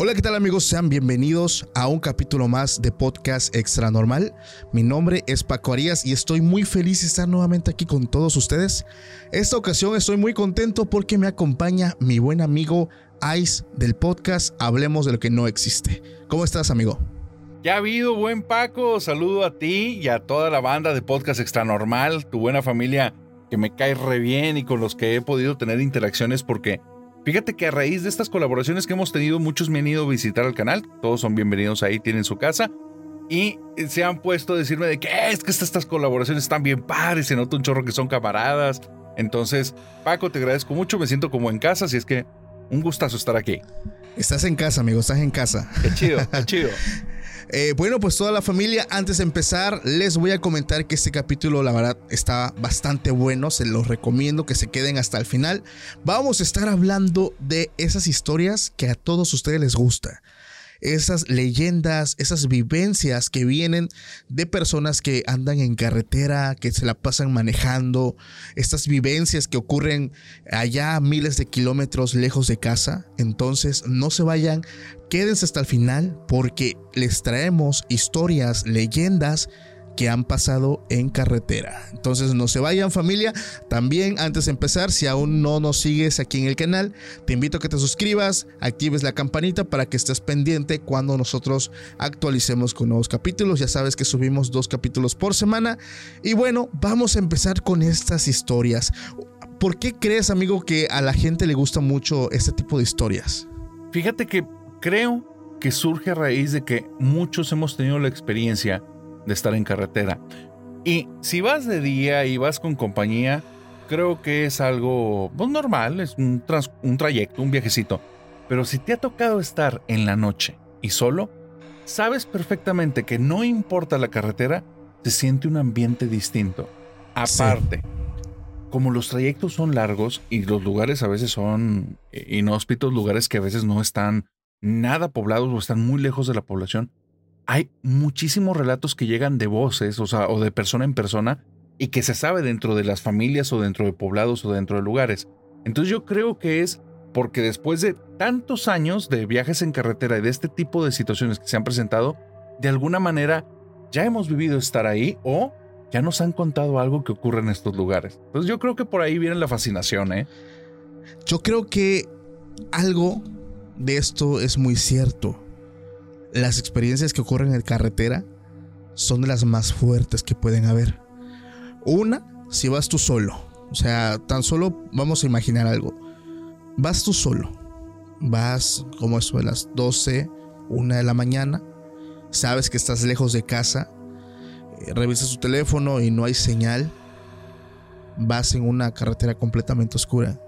Hola, ¿qué tal amigos? Sean bienvenidos a un capítulo más de Podcast Extra Normal. Mi nombre es Paco Arias y estoy muy feliz de estar nuevamente aquí con todos ustedes. Esta ocasión estoy muy contento porque me acompaña mi buen amigo Ice del podcast Hablemos de lo que no existe. ¿Cómo estás, amigo? Ya ha habido, buen Paco. Saludo a ti y a toda la banda de Podcast Extra Normal, tu buena familia que me cae re bien y con los que he podido tener interacciones porque fíjate que a raíz de estas colaboraciones que hemos tenido, muchos me han ido a visitar al canal. Todos son bienvenidos ahí, tienen su casa. Y se han puesto a decirme de que es que estas, colaboraciones están bien padres, se nota un chorro que son camaradas. Entonces, Paco, te agradezco mucho, me siento como en casa, así es que un gustazo estar aquí. Estás en casa, amigo, estás en casa. Qué chido, qué chido. Eh, bueno, pues toda la familia, antes de empezar, les voy a comentar que este capítulo, la verdad, está bastante bueno. Se los recomiendo que se queden hasta el final. Vamos a estar hablando de esas historias que a todos ustedes les gusta. Esas leyendas, esas vivencias que vienen de personas que andan en carretera, que se la pasan manejando, estas vivencias que ocurren allá a miles de kilómetros lejos de casa. Entonces, no se vayan, quédense hasta el final porque les traemos historias, leyendas que han pasado en carretera. Entonces no se vayan familia. También antes de empezar, si aún no nos sigues aquí en el canal, te invito a que te suscribas, actives la campanita para que estés pendiente cuando nosotros actualicemos con nuevos capítulos. Ya sabes que subimos dos capítulos por semana. Y bueno, vamos a empezar con estas historias. ¿Por qué crees, amigo, que a la gente le gusta mucho este tipo de historias? Fíjate que creo que surge a raíz de que muchos hemos tenido la experiencia de estar en carretera. Y si vas de día y vas con compañía, creo que es algo pues, normal, es un, trans- un trayecto, un viajecito. Pero si te ha tocado estar en la noche y solo, sabes perfectamente que no importa la carretera, se siente un ambiente distinto. Aparte, como los trayectos son largos y los lugares a veces son inhóspitos, lugares que a veces no están nada poblados o están muy lejos de la población, hay muchísimos relatos que llegan de voces, o sea, o de persona en persona, y que se sabe dentro de las familias o dentro de poblados o dentro de lugares. Entonces yo creo que es porque después de tantos años de viajes en carretera y de este tipo de situaciones que se han presentado, de alguna manera ya hemos vivido estar ahí o ya nos han contado algo que ocurre en estos lugares. Entonces yo creo que por ahí viene la fascinación, ¿eh? Yo creo que algo de esto es muy cierto. Las experiencias que ocurren en carretera son de las más fuertes que pueden haber. Una, si vas tú solo. O sea, tan solo vamos a imaginar algo. Vas tú solo. Vas como eso de las 12, 1 de la mañana. Sabes que estás lejos de casa. eh, revisas tu teléfono y no hay señal. Vas en una carretera completamente oscura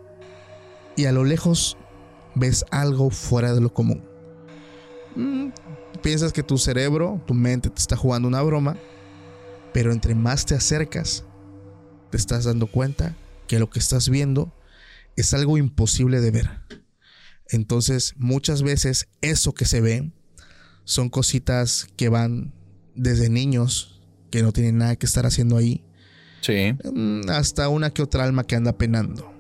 y a lo lejos ves algo fuera de lo común. Piensas que tu cerebro, tu mente te está jugando una broma, pero entre más te acercas, te estás dando cuenta que lo que estás viendo es algo imposible de ver. Entonces, muchas veces eso que se ve son cositas que van desde niños que no tienen nada que estar haciendo ahí, Sí. mm, hasta una que otra alma que anda penando.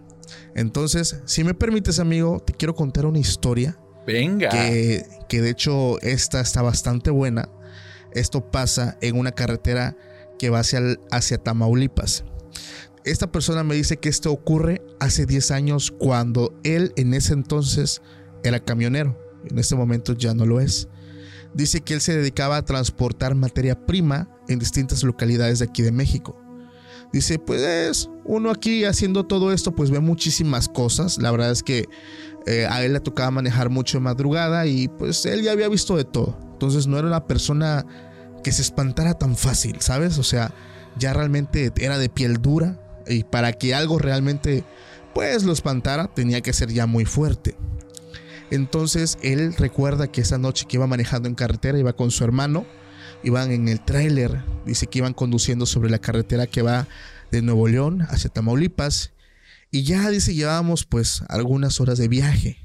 Entonces, si me permites, amigo, te quiero contar una historia Venga. Que, de hecho esta está bastante buena. Esto pasa en una carretera que va hacia, hacia Tamaulipas. Esta persona me dice que esto ocurre hace 10 años cuando él en ese entonces era camionero. En este momento ya no lo es. Dice que él se dedicaba a transportar materia prima en distintas localidades de aquí de México. Dice, pues uno aquí haciendo todo esto, pues ve muchísimas cosas. La verdad es que eh, a él le tocaba manejar mucho de madrugada y pues él ya había visto de todo. Entonces no era una persona que se espantara tan fácil, ¿sabes? O sea, ya realmente era de piel dura y para que algo realmente pues lo espantara tenía que ser ya muy fuerte. Entonces él recuerda que esa noche que iba manejando en carretera iba con su hermano, iban en el tráiler, dice que iban conduciendo sobre la carretera que va de Nuevo León hacia Tamaulipas y ya dice llevábamos pues algunas horas de viaje.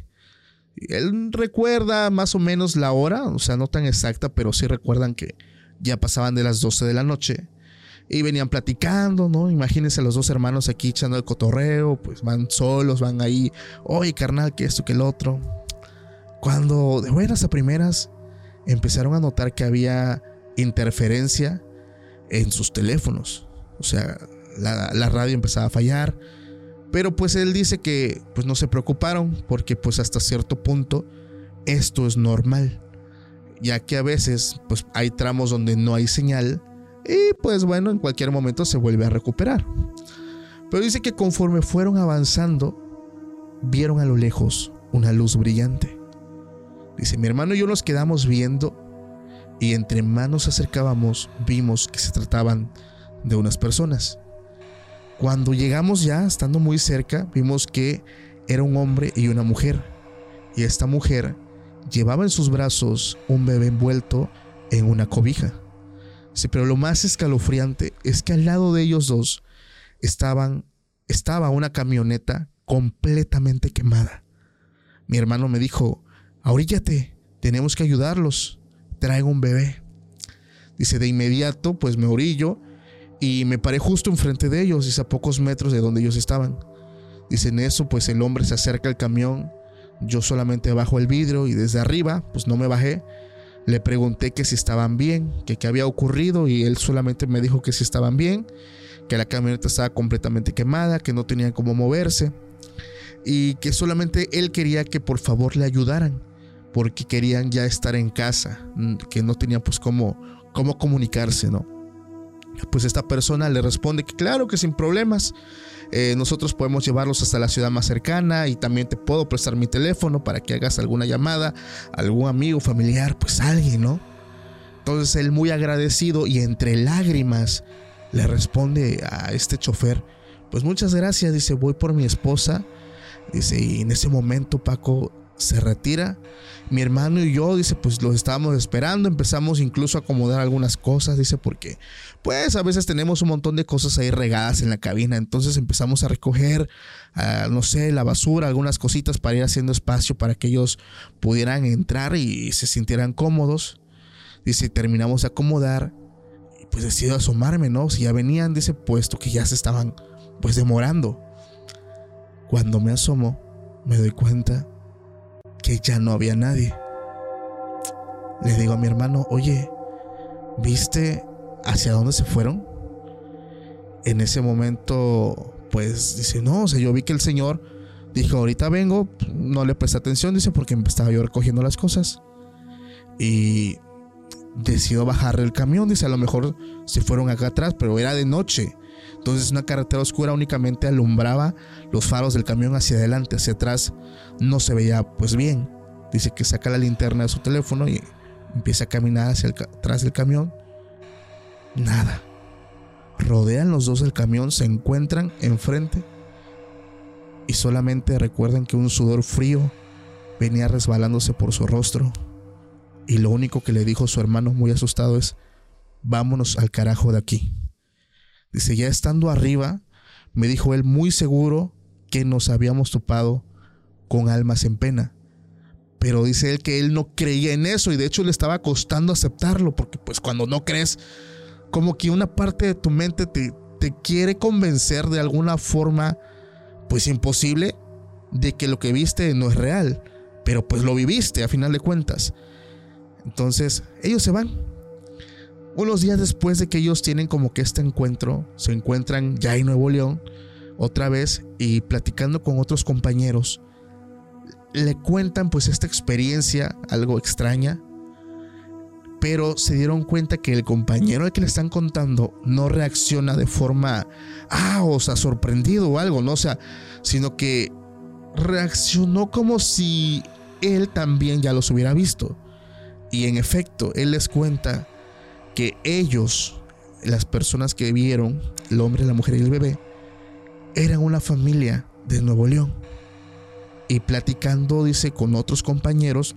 Él recuerda más o menos la hora, o sea, no tan exacta, pero sí recuerdan que ya pasaban de las 12 de la noche y venían platicando, ¿no? Imagínense los dos hermanos aquí echando el cotorreo, pues van solos, van ahí, oye carnal, que esto, que el otro. Cuando de buenas a primeras empezaron a notar que había interferencia en sus teléfonos, o sea, la radio empezaba a fallar, pero pues él dice que pues no se preocuparon porque pues hasta cierto punto esto es normal, ya que a veces pues hay tramos donde no hay señal y pues bueno, en cualquier momento se vuelve a recuperar. Pero dice que conforme fueron avanzando, vieron a lo lejos una luz brillante. Dice, mi hermano y yo nos quedamos viendo y entre más nos acercábamos vimos que se trataban de unas personas. Cuando llegamos ya, estando muy cerca, vimos que era un hombre y una mujer. Y esta mujer llevaba en sus brazos un bebé envuelto en una cobija. Sí, pero lo más escalofriante es que al lado de ellos dos estaban, estaba una camioneta completamente quemada. Mi hermano me dijo, ahoríllate, tenemos que ayudarlos, traigo un bebé. Dice, de inmediato, pues me orillo y me paré justo enfrente de ellos, dice, a pocos metros de donde ellos estaban. Dice, en eso, pues el hombre se acerca al camión, yo solamente bajo el vidrio y desde arriba, pues no me bajé. Le pregunté que si estaban bien, que qué había ocurrido y él solamente me dijo que si estaban bien, que la camioneta estaba completamente quemada, que no tenían cómo moverse y que solamente él quería que por favor le ayudaran porque querían ya estar en casa, que no tenían pues cómo, cómo comunicarse, ¿no? Pues esta persona le responde que claro que sin problemas, eh, nosotros podemos llevarlos hasta la ciudad más cercana y también te puedo prestar mi teléfono para que hagas alguna llamada, algún amigo, familiar, pues alguien, ¿no? Entonces él muy agradecido y entre lágrimas le responde a este chofer, pues muchas gracias, dice, voy por mi esposa, dice, y en ese momento Paco se retira. Mi hermano y yo, dice, pues los estábamos esperando, empezamos incluso a acomodar algunas cosas, dice, porque pues a veces tenemos un montón de cosas ahí regadas en la cabina, entonces empezamos a recoger, no sé, la basura, algunas cositas para ir haciendo espacio para que ellos pudieran entrar y se sintieran cómodos. Dice, terminamos de acomodar y pues decido asomarme, ¿no? Si ya venían, dice, puesto que ya se estaban pues demorando. Cuando me asomo, me doy cuenta que ya no había nadie. Le digo a mi hermano, oye, ¿viste hacia dónde se fueron? En ese momento, pues dice, no, o sea, yo vi que el señor dijo, ahorita vengo, no le presté atención, dice, porque estaba yo recogiendo las cosas. Y decido bajar el camión, dice, a lo mejor se fueron acá atrás, pero era de noche. Entonces una carretera oscura únicamente alumbraba los faros del camión hacia adelante, hacia atrás no se veía pues bien. Dice que saca la linterna de su teléfono y empieza a caminar hacia atrás del camión. Nada. Rodean los dos el camión, se encuentran enfrente y solamente recuerdan que un sudor frío venía resbalándose por su rostro. Y lo único que le dijo su hermano muy asustado es, vámonos al carajo de aquí. Dice, ya estando arriba, me dijo él muy seguro que nos habíamos topado con almas en pena. Pero dice él que él no creía en eso y de hecho le estaba costando aceptarlo porque pues cuando no crees, como que una parte de tu mente te, te quiere convencer de alguna forma pues imposible de que lo que viste no es real. pero pues lo viviste a final de cuentas. Entonces, ellos se van. Unos días después de que ellos tienen como que este encuentro, se encuentran ya en Nuevo León, otra vez, y platicando con otros compañeros, le cuentan pues esta experiencia, algo extraña, pero se dieron cuenta que el compañero al que le están contando no reacciona de forma, ah, o sea, sorprendido o algo, ¿no? Sea, sino que reaccionó como si él también ya los hubiera visto. Y en efecto, él les cuenta que ellos, las personas que vieron, el hombre, la mujer y el bebé, eran una familia de Nuevo León. Y platicando, dice, con otros compañeros,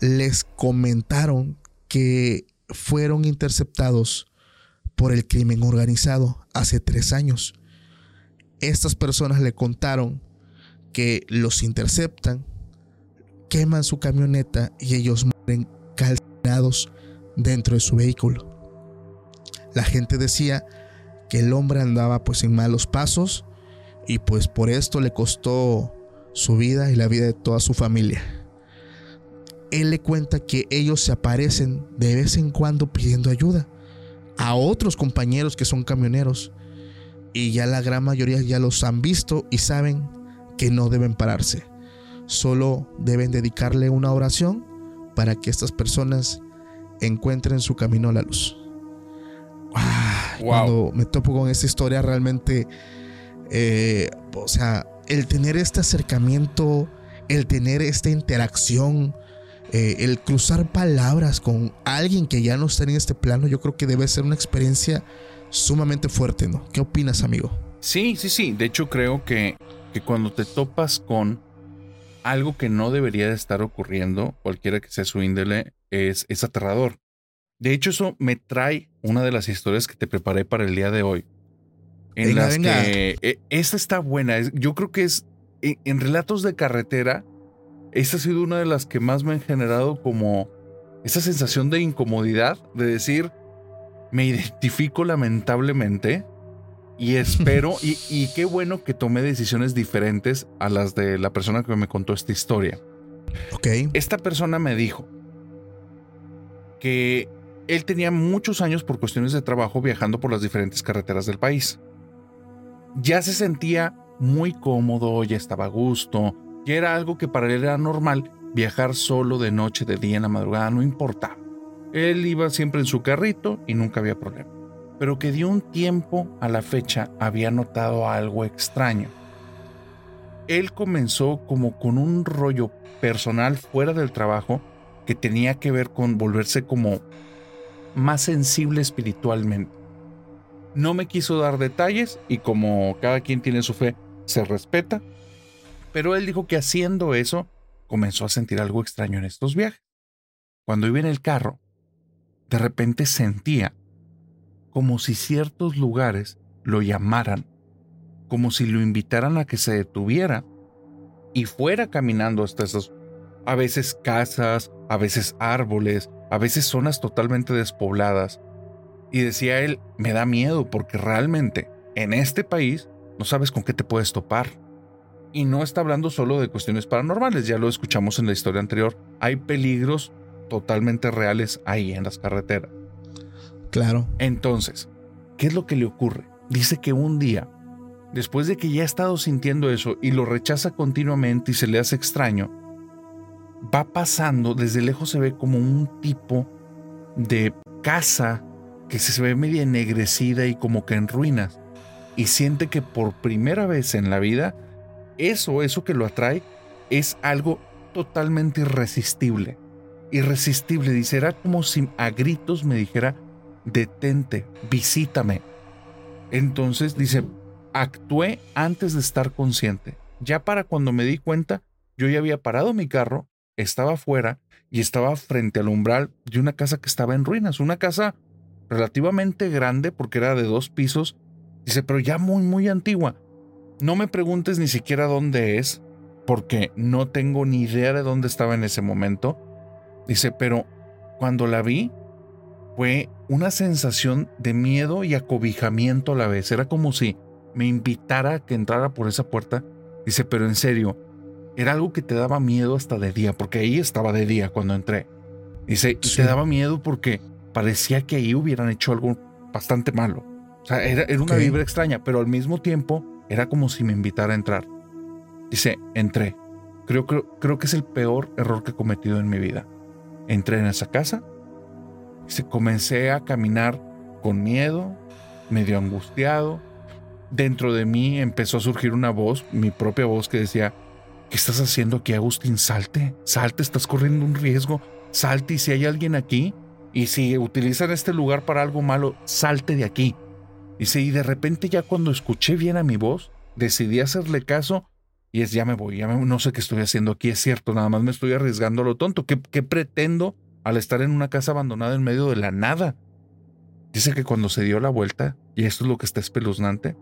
les comentaron que fueron interceptados por el crimen organizado hace tres años. Estas personas le contaron que los interceptan, queman su camioneta y ellos mueren calcinados dentro de su vehículo. La gente decía que el hombre andaba pues en malos pasos y pues por esto le costó su vida y la vida de toda su familia. Él le cuenta que ellos se aparecen de vez en cuando pidiendo ayuda a otros compañeros que son camioneros y ya la gran mayoría ya los han visto y saben que no deben pararse. Solo deben dedicarle una oración para que estas personas encuentren su camino a la luz. Ah, cuando me topo con esta historia, realmente, eh, o sea, el tener este acercamiento, el tener esta interacción, eh, el cruzar palabras con alguien que ya no está en este plano, yo creo que debe ser una experiencia sumamente fuerte, ¿no? ¿Qué opinas, amigo? Sí, sí, sí. De hecho, creo que, que cuando te topas con algo que no debería de estar ocurriendo, cualquiera que sea su índole, es, es aterrador. De hecho, eso me trae una de las historias que te preparé para el día de hoy. En las que e, esta está buena. Yo creo que es en, en, relatos de carretera. Esta ha sido una de las que más me han generado como esa sensación de incomodidad, de decir, me identifico lamentablemente y espero, y, y, qué bueno que tomé decisiones diferentes a las de la persona que me contó esta historia. Ok. Esta persona me dijo que él tenía muchos años por cuestiones de trabajo viajando por las diferentes carreteras del país. Ya se sentía muy cómodo, ya estaba a gusto, ya era algo que para él era normal, viajar solo de noche, de día, en la madrugada, no importaba. Él iba siempre en su carrito y nunca había problema. Pero que de un tiempo a la fecha había notado algo extraño. Él comenzó como con un rollo personal fuera del trabajo que tenía que ver con volverse como más sensible espiritualmente. No me quiso dar detalles y como cada quien tiene su fe, se respeta, pero él dijo que haciendo eso comenzó a sentir algo extraño en estos viajes. Cuando iba en el carro, de repente sentía como si ciertos lugares lo llamaran, como si lo invitaran a que se detuviera y fuera caminando hasta esas, a veces casas, a veces árboles, a veces zonas totalmente despobladas. Y decía él, me da miedo porque realmente en este país no sabes con qué te puedes topar. Y no está hablando solo de cuestiones paranormales, ya lo escuchamos en la historia anterior, hay peligros totalmente reales ahí en las carreteras. Claro. Entonces, ¿qué es lo que le ocurre? Dice que un día, después de que ya ha estado sintiendo eso y lo rechaza continuamente y se le hace extraño, va pasando, desde lejos se ve como un tipo de casa que se ve media ennegrecida y como que en ruinas. Y siente que por primera vez en la vida, eso, eso que lo atrae, es algo totalmente irresistible. Irresistible, dice, era como si a gritos me dijera, detente, visítame. Entonces dice, actué antes de estar consciente. Ya para cuando me di cuenta, yo ya había parado mi carro estaba afuera y estaba frente al umbral de una casa que estaba en ruinas, una casa relativamente grande porque era de dos pisos. Dice, pero ya muy, muy antigua. No me preguntes ni siquiera dónde es, porque no tengo ni idea de dónde estaba en ese momento. Dice, pero cuando la vi, fue una sensación de miedo y acobijamiento a la vez. Era como si me invitara a que entrara por esa puerta. Dice, pero en serio, era algo que te daba miedo hasta de día, porque ahí estaba de día cuando entré. Dice, y Sí. te daba miedo porque parecía que ahí hubieran hecho algo bastante malo. O sea, era, era una Ok. vibra extraña, pero al mismo tiempo era como si me invitara a entrar. Dice, entré. Creo, creo, creo que es el peor error que he cometido en mi vida. Entré en esa casa. Dice, comencé a caminar con miedo, medio angustiado. Dentro de mí empezó a surgir una voz, mi propia voz, que decía, ¿qué estás haciendo aquí, Agustín? Salte, salte, estás corriendo un riesgo. Salte y si hay alguien aquí, y si utilizan este lugar para algo malo, salte de aquí. Y de repente ya cuando escuché bien a mi voz, decidí hacerle caso y es, ya me voy, ya me- no sé qué estoy haciendo aquí, es cierto, nada más me estoy arriesgando a lo tonto. ¿Qué, qué pretendo al estar en una casa abandonada en medio de la nada? Dice que cuando se dio la vuelta, y esto es lo que está espeluznante,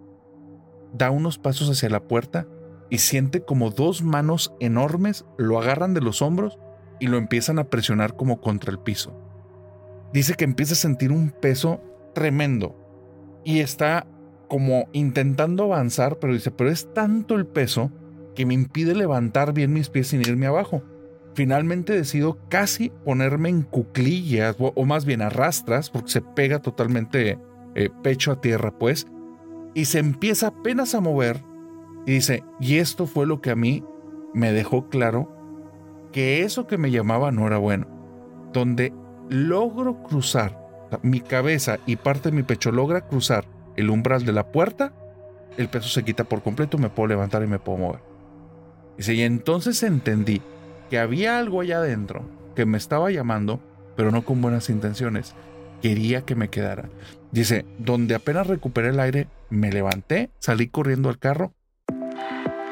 da unos pasos hacia la puerta y siente como dos manos enormes lo agarran de los hombros y lo empiezan a presionar como contra el piso. Dice que empieza a sentir un peso tremendo y está como intentando avanzar, pero dice, pero es tanto el peso que me impide levantar bien mis pies sin irme abajo. Finalmente decido casi ponerme en cuclillas, o, más bien arrastras, porque se pega totalmente eh, pecho a tierra, pues, y se empieza apenas a mover. Y dice, y esto fue lo que a mí me dejó claro que eso que me llamaba no era bueno. Donde logro cruzar, mi cabeza y parte de mi pecho logra cruzar el umbral de la puerta, el peso se quita por completo, me puedo levantar y me puedo mover. Dice, y entonces entendí que había algo allá adentro que me estaba llamando, pero no con buenas intenciones. Quería que me quedara. Dice, donde apenas recuperé el aire, me levanté, salí corriendo al carro.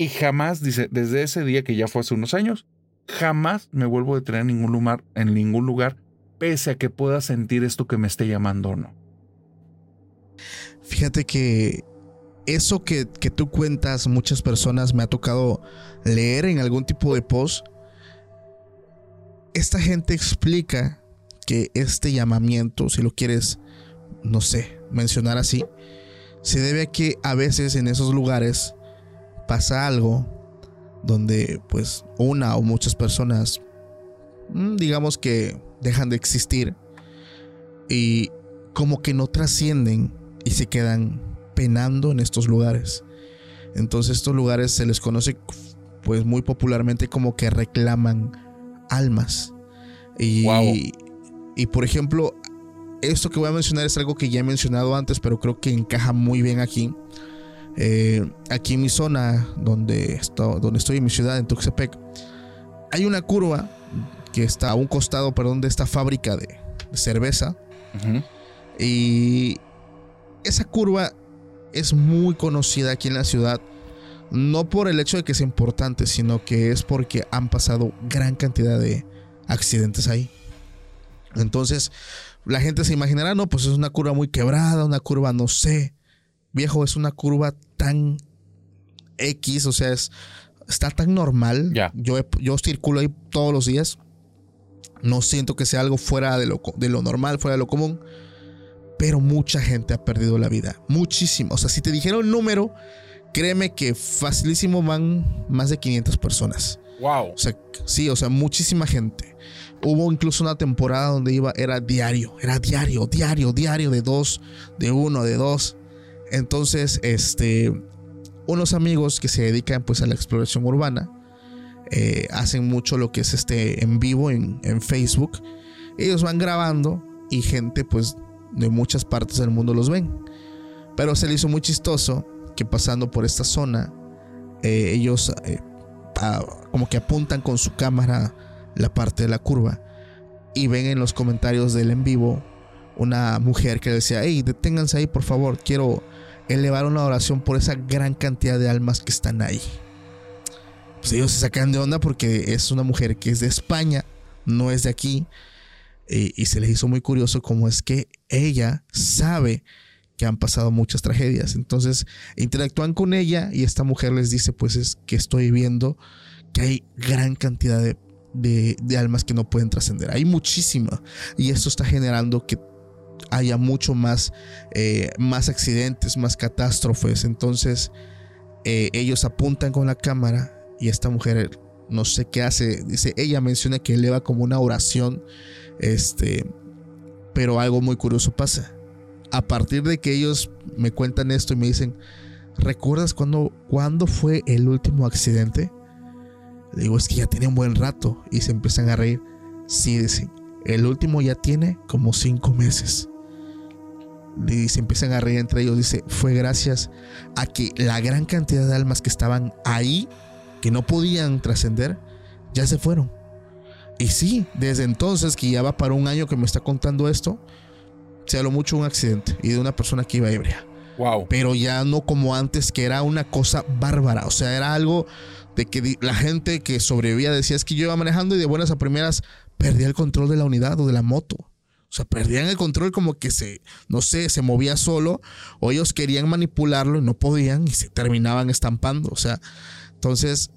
Y jamás, dice, desde ese día que ya fue hace unos años, jamás me vuelvo a detener en ningún lugar, en ningún lugar, pese a que pueda sentir esto que me esté llamando o no. Fíjate que eso que, que tú cuentas, muchas personas me ha tocado leer en algún tipo de post. Esta gente explica que este llamamiento, si lo quieres, no sé, mencionar así, se debe a que a veces en esos lugares pasa algo donde pues una o muchas personas mm, digamos que dejan de existir y como que no trascienden y se quedan penando en estos lugares. Entonces estos lugares se les conoce pues muy popularmente como que reclaman almas. Y, Wow. y por ejemplo, esto que voy a mencionar es algo que ya he mencionado antes, pero creo que encaja muy bien aquí. Eh, aquí en mi zona, donde, esto- donde estoy en mi ciudad, en Tuxtepec, hay una curva que está a un costado, perdón, de esta fábrica de, de cerveza. Y esa curva es muy conocida aquí en la ciudad. No por el hecho de que sea importante, sino que es porque han pasado gran cantidad de accidentes ahí. Entonces, la gente se imaginará, no, pues es una curva muy quebrada, una curva, no sé. Viejo, es una curva tan X, o sea, es, está tan normal. Ya. Yo, yo circulo ahí todos los días. No siento que sea algo fuera de lo, de lo normal, fuera de lo común. Pero mucha gente ha perdido la vida. Muchísimo. O sea, si te dijera un número, créeme que facilísimo van más de 500 personas. Wow. O sea, sí, o sea, muchísima gente. Hubo incluso una temporada donde iba, era diario, era diario, diario, diario, de dos, de uno, de dos. Entonces, este, unos amigos que se dedican pues a la exploración urbana, eh, hacen mucho lo que es este en vivo en, Facebook. Ellos van grabando y gente pues de muchas partes del mundo los ven. Pero se le hizo muy chistoso que pasando por esta zona, eh, ellos eh, como que apuntan con su cámara la parte de la curva y ven en los comentarios del en vivo una mujer que decía, hey, deténganse ahí por favor, quiero elevar una oración por esa gran cantidad de almas que están ahí. pues ellos se sacan de onda porque es una mujer que es de España, no es de aquí. Y, y se les hizo muy curioso cómo es que ella sabe que han pasado muchas tragedias. Entonces interactúan con ella y esta mujer les dice pues es que estoy viendo que hay gran cantidad de- de almas que no pueden trascender. Hay muchísima. Y esto está generando que haya mucho más, eh, más accidentes, más catástrofes. Entonces eh, ellos apuntan con la cámara y esta mujer no sé qué hace. Dice, ella menciona que eleva como una oración. Este, pero algo muy curioso pasa. A partir de que ellos me cuentan esto y me dicen, ¿recuerdas cuándo, fue el último accidente? Le digo, es que ya tiene un buen rato. Y se empiezan a reír. Sí, dicen, el último ya tiene como cinco meses. Y se empiezan a reír entre ellos. Dice, fue gracias a que la gran cantidad de almas que estaban ahí, que no podían trascender, ya se fueron. Y sí, desde entonces, que ya va para un año que me está contando esto, se habló mucho de un accidente y de una persona que iba ebria. Wow. Pero ya no como antes, que era una cosa bárbara. O sea, era algo de que la gente que sobrevivía decía es que yo iba manejando y de buenas a primeras perdía el control de la unidad o de la moto. O sea, perdían el control como que se, no sé, se movía solo o ellos querían manipularlo y no podían y se terminaban estampando. O sea, entonces,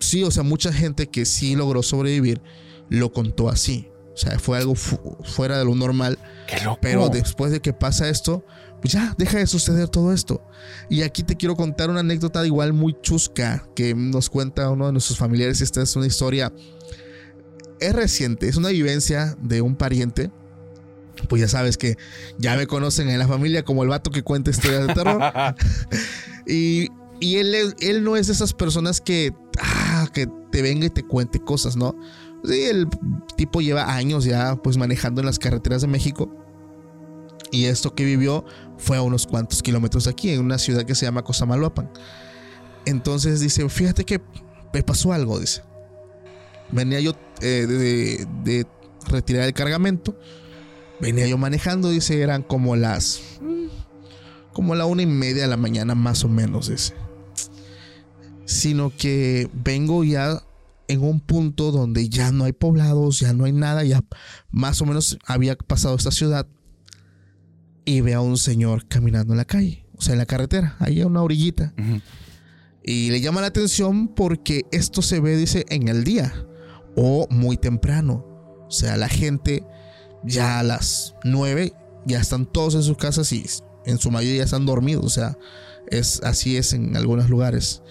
sí, o sea, mucha gente que sí logró sobrevivir lo contó así. O sea, fue algo fu- fuera de lo normal. Qué loco. Pero después de que pasa esto, pues ya deja de suceder todo esto. Y aquí te quiero contar una anécdota igual muy chusca que nos cuenta uno de nuestros familiares. Esta es una historia, es reciente, es una vivencia de un pariente. Pues ya sabes que ya me conocen en la familia como el vato que cuenta historias de terror. y y él, él no es de esas personas que, ah, que te venga y te cuente cosas, ¿no? Sí, el tipo lleva años ya pues manejando en las carreteras de México. Y esto que vivió fue a unos cuantos kilómetros de aquí, en una ciudad que se llama Cosamaloapan. Entonces dice, fíjate que me pasó algo, dice. Venía yo eh, de, de retirar el cargamento. Venía yo manejando, dice, eran como las... mm, Como la una y media de la mañana más o menos, dice. Sino que vengo ya en un punto donde ya no hay poblados, ya no hay nada, ya más o menos había pasado esta ciudad y ve a un señor caminando en la calle, o sea, en la carretera, ahí a una orillita. Y le llama la atención porque esto se ve, dice, en el día o muy temprano. O sea, la gente ya a las 9 ya están todos en sus casas y en su mayoría están dormidos. O sea, es, así es en algunos lugares.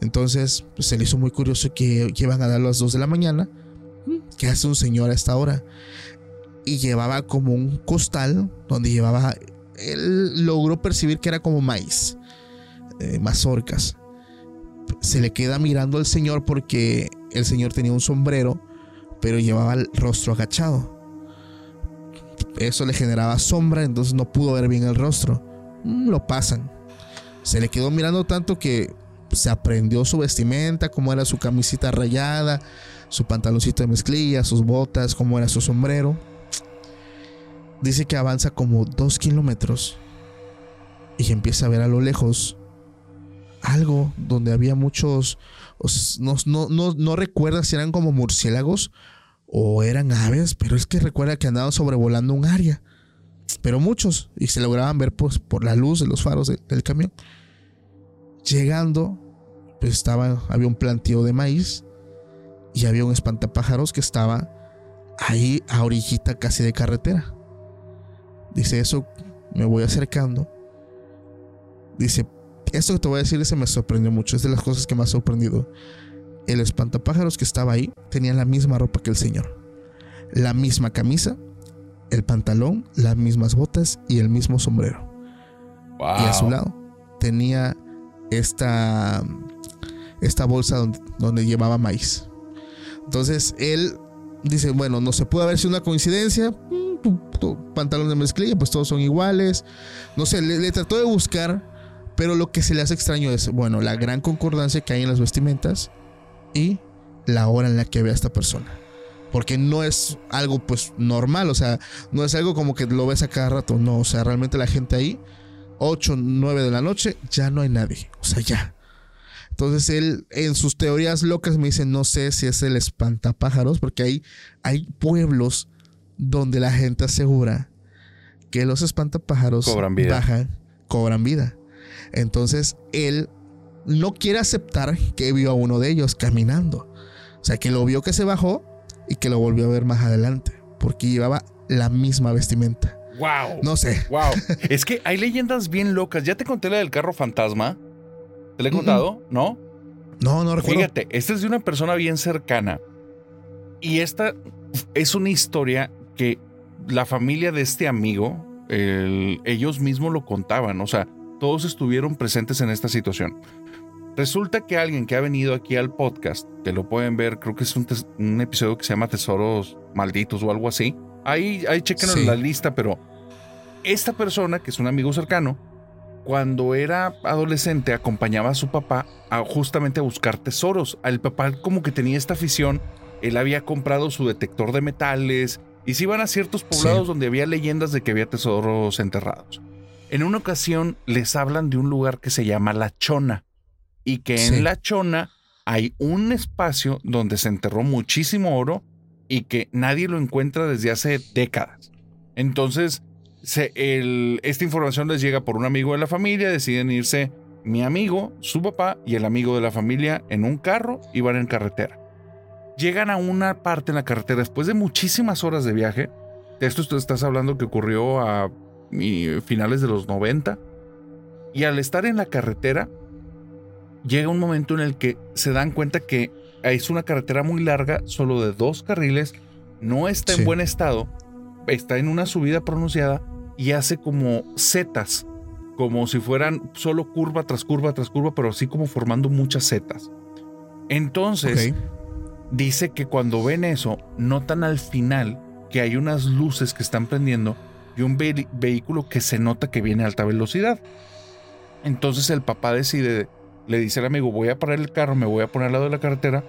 Entonces, pues, se le hizo muy curioso que llevan a dar las 2 de la mañana. ¿Qué hace un señor a esta hora? Y llevaba como un costal donde llevaba. Él logró percibir que era como maíz, eh, mazorcas se le queda mirando al señor porque el señor tenía un sombrero, pero llevaba el rostro agachado. Eso le generaba sombra, entonces no pudo ver bien el rostro. Mm, Lo pasan. Se le quedó mirando tanto que se aprendió su vestimenta, cómo era su camisita rayada, su pantaloncito de mezclilla, sus botas, cómo era su sombrero. Dice que avanza como dos kilómetros y empieza a ver a lo lejos algo donde había muchos. No, no, recuerda si eran como murciélagos o eran aves, pero es que recuerda que andaban sobrevolando un área. Pero muchos, y se lograban ver pues, por la luz de los faros de- del camión. Llegando, pues estaba, había un plantío de maíz y había un espantapájaros que estaba ahí a orillita casi de carretera. Dice eso, me voy acercando. Dice, esto que te voy a decir se me sorprendió mucho. Es de las cosas que me ha sorprendido. El espantapájaros que estaba ahí tenía la misma ropa que el señor. La misma camisa, el pantalón, las mismas botas y el mismo sombrero. Wow. Y a su lado tenía esta, esta bolsa donde, donde llevaba maíz. Entonces él dice, bueno, no se puede haber sido una coincidencia. Pantalón de mezclilla, pues todos son iguales. No sé, le, le trató de buscar, pero lo que se le hace extraño es, bueno, la gran concordancia que hay en las vestimentas y la hora en la que ve a esta persona. Porque no es algo pues normal, o sea, no es algo como que lo ves a cada rato, no, o sea, realmente la gente ahí 8, 9 de la noche, ya no hay nadie. O sea, ya. Entonces él, en sus teorías locas, me dice, no sé si es el espantapájaros, porque hay, hay pueblos donde la gente asegura que los espantapájaros Cobran vida. bajan, cobran vida. Entonces él no quiere aceptar que vio a uno de ellos caminando. O sea, que lo vio que se bajó y que lo volvió a ver más adelante, porque llevaba la misma vestimenta. ¡Wow! No sé. ¡Wow! es que hay leyendas bien locas. Ya te conté la del carro fantasma. ¿Te la he Mm, mm. contado? ¿No? No, no recuerdo. Fíjate, esta es de una persona bien cercana. Y esta es una historia que la familia de este amigo, el- ellos mismos lo contaban. O sea, todos estuvieron presentes en esta situación. Resulta que alguien que ha venido aquí al podcast, que lo pueden ver, creo que es un, un episodio que se llama Tesoros Malditos o algo así. Ahí, ahí chequenlo Sí. la lista, pero esta persona, que es un amigo cercano, cuando era adolescente acompañaba a su papá a justamente a buscar tesoros. El papá como que tenía esta afición, él había comprado su detector de metales y se iban a ciertos poblados Sí. donde había leyendas de que había tesoros enterrados. En una ocasión les hablan de un lugar que se llama La Chona y que Sí. en La Chona hay un espacio donde se enterró muchísimo oro y que nadie lo encuentra desde hace décadas. Entonces, se- el- esta información les llega por un amigo de la familia, deciden irse mi amigo, su papá y el amigo de la familia en un carro y van en carretera. Llegan a una parte en la carretera después de muchísimas horas de viaje. De esto tú estás hablando que ocurrió a mi- finales de los 90. Y al estar en la carretera, llega un momento en el que se dan cuenta que es una carretera muy larga, solo de dos carriles, no está Sí. en buen estado, está en una subida pronunciada y hace como setas, como si fueran solo curva tras curva tras curva, pero así como formando muchas setas. Entonces, dice que cuando ven eso, notan al final que hay unas luces que están prendiendo y un ve- vehículo que se nota que viene a alta velocidad. Entonces el papá decide, le dice al amigo, voy a parar el carro, me voy a poner al lado de la carretera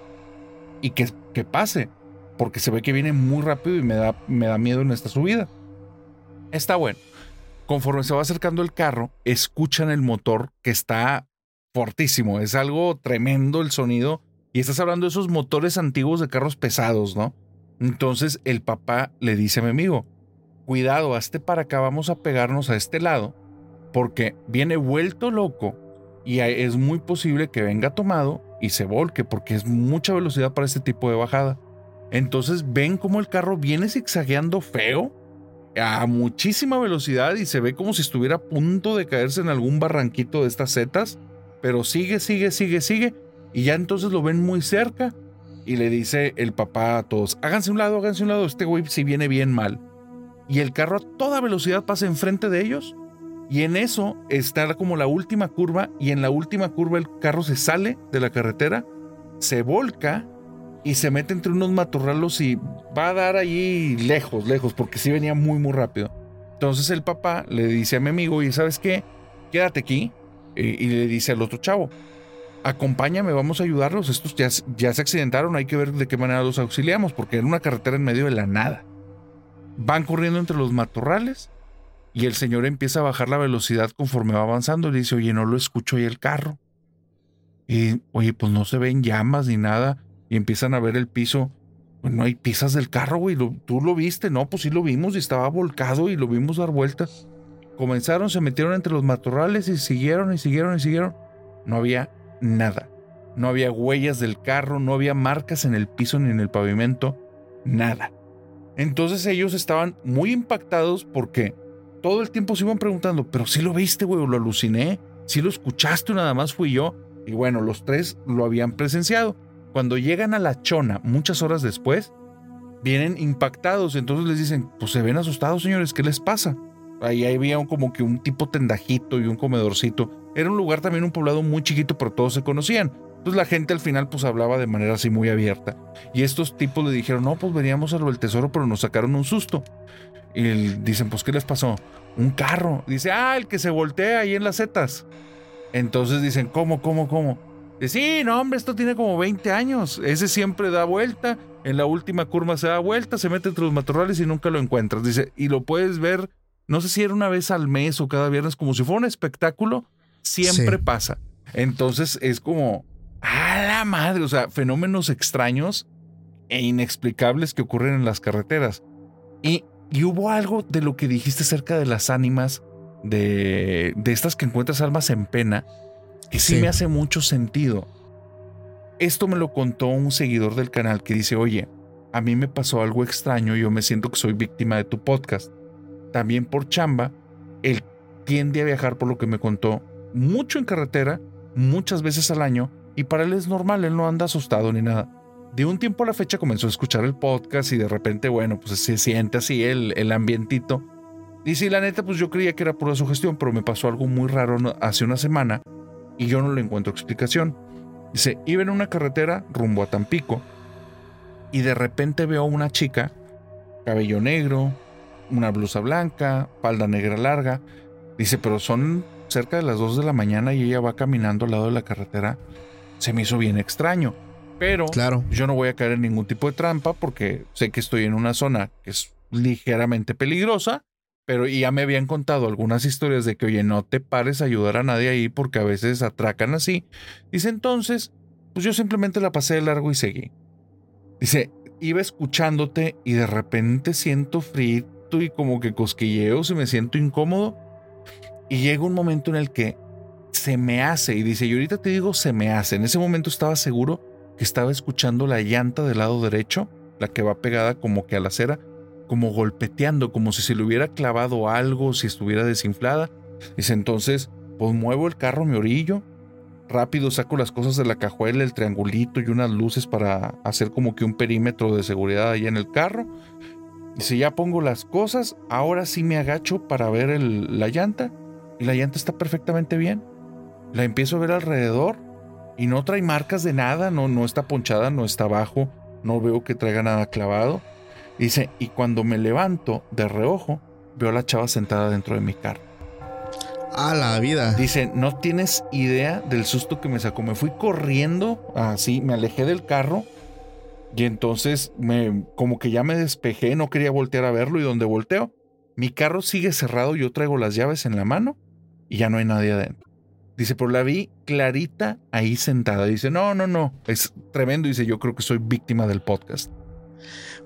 y que, que pase, porque se ve que viene muy rápido y me da, me da miedo en esta subida. Está bueno. Conforme se va acercando el carro, escuchan el motor que está fortísimo, es algo tremendo el sonido y estás hablando de esos motores antiguos de carros pesados, ¿no? Entonces el papá le dice a mi amigo, cuidado, hazte para acá, vamos a pegarnos a este lado, porque viene vuelto loco y es muy posible que venga tomado y se volque, porque es mucha velocidad para este tipo de bajada. Entonces ven cómo el carro viene zigzagueando feo a muchísima velocidad y se ve como si estuviera a punto de caerse en algún barranquito de estas setas, pero sigue, sigue, sigue, sigue y ya entonces lo ven muy cerca y le dice el papá a todos, háganse un lado, háganse un lado, este güey si viene bien mal. Y el carro a toda velocidad pasa enfrente de ellos y en eso está como la última curva y en la última curva el carro se sale de la carretera, se volca y se mete entre unos matorralos y va a dar allí lejos, lejos, porque sí venía muy, muy rápido. Entonces el papá le dice a mi amigo, y sabes qué, quédate aquí. Y, le dice al otro chavo, acompáñame, vamos a ayudarlos. Estos ya, ya se accidentaron, hay que ver de qué manera los auxiliamos, porque era una carretera en medio de la nada. Van corriendo entre los matorrales y el señor empieza a bajar la velocidad conforme va avanzando. Le dice, oye, no lo escucho ahí el carro. Y, oye, pues no se ven llamas ni nada. Y empiezan a ver el piso. Pues no hay piezas del carro, güey. Tú lo viste, no, pues sí lo vimos y estaba volcado y lo vimos dar vueltas. Comenzaron, se metieron entre los matorrales y siguieron y siguieron y siguieron. No había nada. No había huellas del carro, no había marcas en el piso ni en el pavimento, nada. Entonces ellos estaban muy impactados porque todo el tiempo se iban preguntando, pero si lo viste, güey, lo aluciné, si lo escuchaste, o nada más fui yo. Y bueno, los tres lo habían presenciado. Cuando llegan a la chona, muchas horas después, vienen impactados. Entonces les dicen, pues se ven asustados, señores, ¿qué les pasa? Ahí había como que un tipo tendajito y un comedorcito. Era un lugar también, un poblado muy chiquito, pero todos se conocían. Entonces la gente al final pues hablaba de manera así muy abierta. Y estos tipos le dijeron, no, pues veníamos a lo del tesoro, pero nos sacaron un susto. Y dicen, pues ¿qué les pasó? Un carro. Dice, ah, el que se voltea ahí en las setas. Entonces dicen, ¿cómo, cómo, cómo? Dice, sí, no, hombre, esto tiene como 20 años. Ese siempre da vuelta. En la última curva se da vuelta, se mete entre los matorrales y nunca lo encuentras. Dice, y lo puedes ver, no sé si era una vez al mes o cada viernes, como si fuera un espectáculo. Siempre Sí. pasa. Entonces es como, a la madre, o sea, fenómenos extraños e inexplicables que ocurren en las carreteras. Y, y hubo algo de lo que dijiste acerca de las ánimas, de, de estas que encuentras almas en pena, que sí, Sí. me hace mucho sentido. Esto me lo contó un seguidor del canal que dice, oye, a mí me pasó algo extraño, yo me siento que soy víctima de tu podcast. También por chamba, él tiende a viajar por lo que me contó mucho en carretera, muchas veces al año, y para él es normal, él no anda asustado ni nada. De un tiempo a la fecha comenzó a escuchar el podcast y de repente, bueno, pues se siente así el, el ambientito. Dice, y la neta, pues yo creía que era pura sugestión, pero me pasó algo muy raro hace una semana y yo no le encuentro explicación. Dice, iba en una carretera rumbo a Tampico y de repente veo una chica, cabello negro, una blusa blanca, falda negra larga. Dice, pero son cerca de las 2 de la mañana y ella va caminando al lado de la carretera. Se me hizo bien extraño. Pero Claro. yo no voy a caer en ningún tipo de trampa porque sé que estoy en una zona que es ligeramente peligrosa. Pero ya me habían contado algunas historias de que, oye, no te pares a ayudar a nadie ahí porque a veces atracan así. Dice entonces, pues yo simplemente la pasé de largo y seguí. Dice, iba escuchándote y de repente siento frito y como que cosquilleos y me siento incómodo. Y llega un momento en el que se me hace, y dice, y ahorita te digo se me hace. En ese momento estaba seguro que estaba escuchando la llanta del lado derecho, la que va pegada como que a la acera, como golpeteando, como si se le hubiera clavado algo, si estuviera desinflada. Dice, entonces, pues muevo el carro, me orillo, rápido saco las cosas de la cajuela, el triangulito y unas luces para hacer como que un perímetro de seguridad ahí en el carro. Dice, ya pongo las cosas, ahora sí me agacho para ver la llanta y la llanta está perfectamente bien. La empiezo a ver alrededor y no trae marcas de nada, no, no está ponchada, no está abajo, no veo que traiga nada clavado. Dice, y cuando me levanto de reojo, veo a la chava sentada dentro de mi carro. A la vida. Dice, no tienes idea del susto que me sacó. Me fui corriendo, así, me alejé del carro y entonces me, como que ya me despejé, no quería voltear a verlo y donde volteo, mi carro sigue cerrado, yo traigo las llaves en la mano y ya no hay nadie adentro. Dice, pero la vi clarita ahí sentada. Dice, no, no, no, es tremendo. Dice, yo creo que soy víctima del podcast.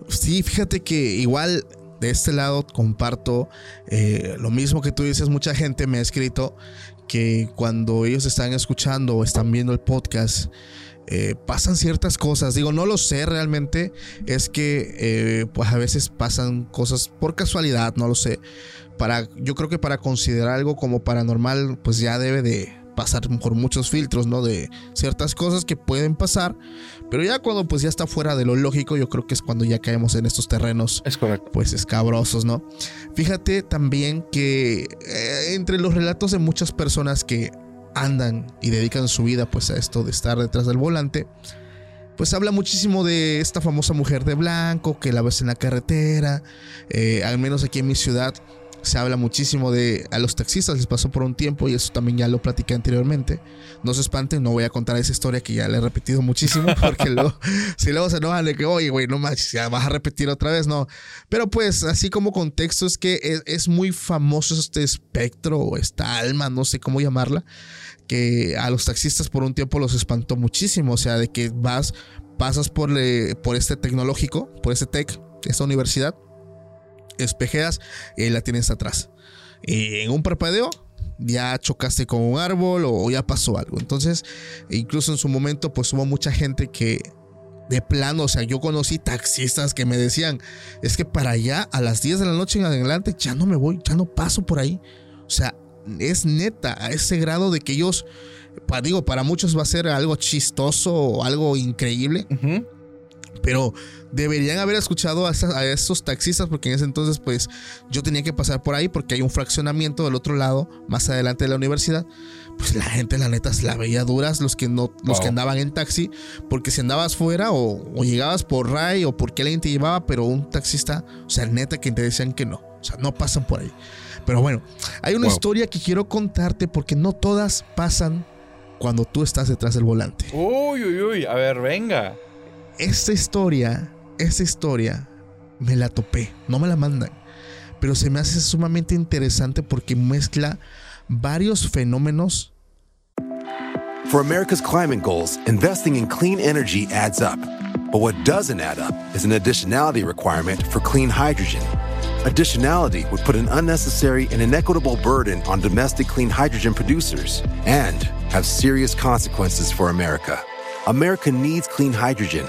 Sí, fíjate que igual de este lado comparto eh, lo mismo que tú dices. Mucha gente me ha escrito que cuando ellos están escuchando o están viendo el podcast, eh, pasan ciertas cosas. Digo, no lo sé realmente. Es que eh, pues a veces pasan cosas por casualidad, no lo sé. Para, yo creo que para considerar algo como paranormal, pues ya debe de pasar por muchos filtros, ¿no? De ciertas cosas que pueden pasar. Pero ya cuando pues ya está fuera de lo lógico, yo creo que es cuando ya caemos en estos terrenos Es correcto. pues escabrosos, ¿no? Fíjate también que eh, entre los relatos de muchas personas que andan y dedican su vida pues a esto de estar detrás del volante, pues habla muchísimo de esta famosa mujer de blanco que la ves en la carretera, eh, al menos aquí en mi ciudad se habla muchísimo de a los taxistas les pasó por un tiempo y eso también ya lo platiqué anteriormente. No se espanten, no voy a contar esa historia que ya le he repetido muchísimo porque luego si luego se enojan de que, oye, güey, no manches, ya vas a repetir otra vez, no. Pero pues, así como contexto, es que es, es muy famoso este espectro o esta alma, no sé cómo llamarla, que a los taxistas por un tiempo los espantó muchísimo. O sea, de que vas, pasas por, le- por este tecnológico, por este tech, esta universidad, espejeas y la tienes atrás. Y en un parpadeo ya chocaste con un árbol o ya pasó algo. Entonces, incluso en su momento, pues hubo mucha gente que de plano, o sea, yo conocí taxistas que me decían, es que para allá a las 10 de la noche en adelante ya no me voy, ya no paso por ahí. O sea, es neta, a ese grado de que ellos, pa- digo, para muchos va a ser algo chistoso o algo increíble, Ujú. Pero deberían haber escuchado a, esa- a esos taxistas porque en ese entonces pues yo tenía que pasar por ahí porque hay un fraccionamiento del otro lado, más adelante de la universidad. Pues la gente, la neta, la veía duras los que no, los Wow. que andaban en taxi, porque si andabas fuera o, o llegabas por Ray o porque alguien te llevaba, pero un taxista, o sea, neta que te decían que no, o sea, no pasan por ahí. Pero bueno, hay una Wow. historia que quiero contarte porque no todas pasan cuando tú estás detrás del volante. Uy, uy, uy. A ver, venga. Esta historia, esta historia, me la topé, no me la mandan. Pero se me hace sumamente interesante porque mezcla varios fenómenos For America's climate goals, investing in clean energy adds up. But what doesn't add up is an additionality requirement for clean hydrogen. Additionality would put an unnecessary and inequitable burden on domestic clean hydrogen producers and have serious consequences for America. America needs clean hydrogen,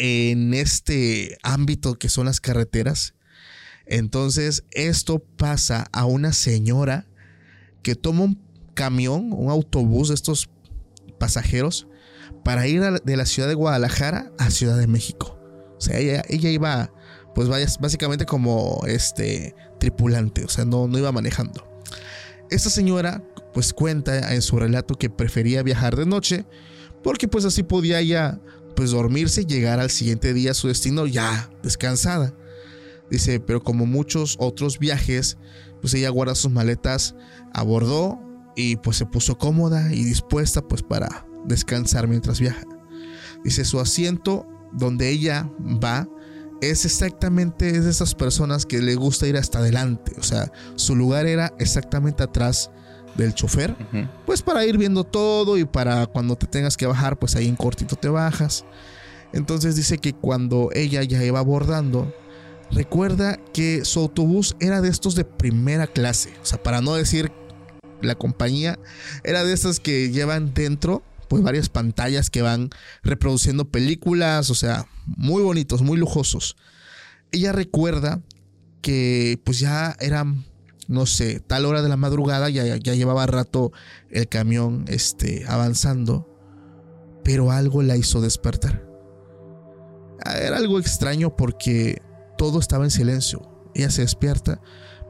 En este ámbito que son las carreteras. Entonces, esto pasa a una señora que toma un camión, un autobús de estos pasajeros para ir de la ciudad de Guadalajara a Ciudad de México. O sea, ella, ella iba, pues básicamente como este tripulante, o sea, no, no iba manejando. Esta señora, pues cuenta en su relato que prefería viajar de noche porque pues así podía ella pues dormirse y llegar al siguiente día a su destino ya descansada. Dice, pero como muchos otros viajes, pues ella guarda sus maletas, abordó y pues se puso cómoda y dispuesta pues para descansar mientras viaja. Dice, su asiento donde ella va es exactamente es de esas personas que le gusta ir hasta adelante. O sea, su lugar era exactamente atrás del chofer pues para ir viendo todo y para cuando te tengas que bajar, pues ahí en cortito te bajas. Entonces dice que cuando ella ya iba abordando, recuerda que su autobús era de estos de primera clase, o sea, para no decir la compañía, era de estas que llevan dentro pues varias pantallas que van reproduciendo películas, o sea, muy bonitos, muy lujosos. Ella recuerda que pues ya eran no sé, tal hora de la madrugada, ya, ya llevaba rato el camión este, avanzando, pero algo la hizo despertar. Era algo extraño porque todo estaba en silencio. Ella se despierta,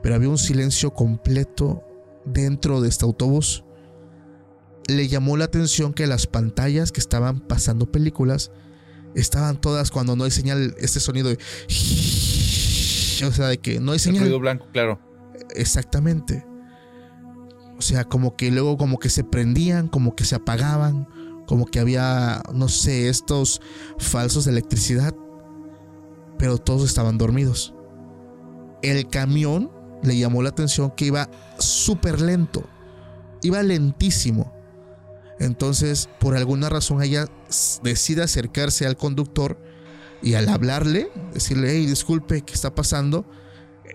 pero había un silencio completo dentro de este autobús. Le llamó la atención que las pantallas que estaban pasando películas estaban todas cuando no hay señal, este sonido de... O sea, de que no hay El señal. ruido blanco, claro. Exactamente. O sea, como que luego como que se prendían, como que se apagaban, como que había, no sé, estos falsos de electricidad, pero todos estaban dormidos. El camión le llamó la atención que iba súper lento, iba lentísimo. Entonces, por alguna razón, ella decide acercarse al conductor y al hablarle, decirle, hey, disculpe, ¿qué está pasando?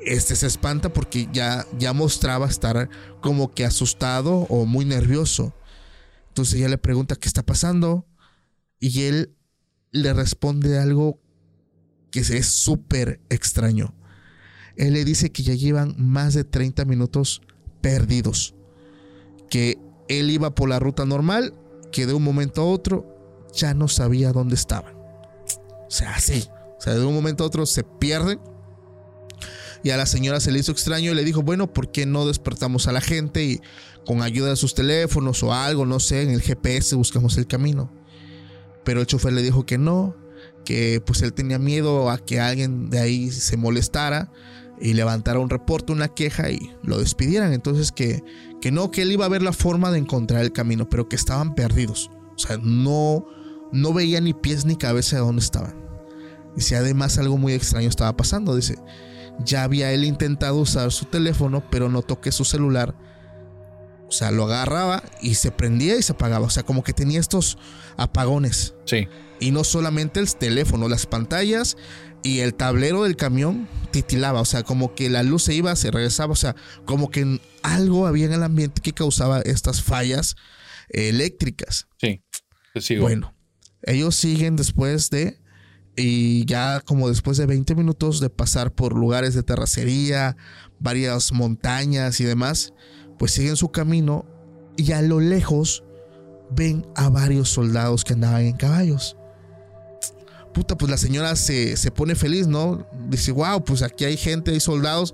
Este se espanta porque ya, ya mostraba estar como que asustado o muy nervioso. Entonces ella le pregunta qué está pasando y él le responde algo que es súper extraño. Él le dice que ya llevan más de 30 minutos perdidos, que él iba por la ruta normal, que de un momento a otro ya no sabía dónde estaban. O sea, sí. O sea, de un momento a otro se pierden y a la señora se le hizo extraño y le dijo, bueno, ¿por qué no despertamos a la gente y con ayuda de sus teléfonos o algo, no sé, en el GPS buscamos el camino? Pero el chofer le dijo que no, que pues él tenía miedo a que alguien de ahí se molestara y levantara un reporte, una queja y lo despidieran. Entonces que, que no, que él iba a ver la forma de encontrar el camino, pero que estaban perdidos. O sea, no, no veía ni pies ni cabeza de dónde estaban. Dice, además algo muy extraño estaba pasando. Dice, ya había él intentado usar su teléfono, pero notó que su celular, o sea, lo agarraba y se prendía y se apagaba. O sea, como que tenía estos apagones. Sí. Y no solamente el teléfono, las pantallas y el tablero del camión titilaba. O sea, como que la luz se iba, se regresaba. O sea, como que algo había en el ambiente que causaba estas fallas eléctricas. Sí. Te sigo. Bueno, ellos siguen después de, y ya como después de 20 minutos de pasar por lugares de terracería, varias montañas y demás, pues siguen su camino y a lo lejos ven a varios soldados que andaban en caballos. puta, pues la señora se, se pone feliz, ¿no? Dice, wow, pues aquí hay gente, hay soldados,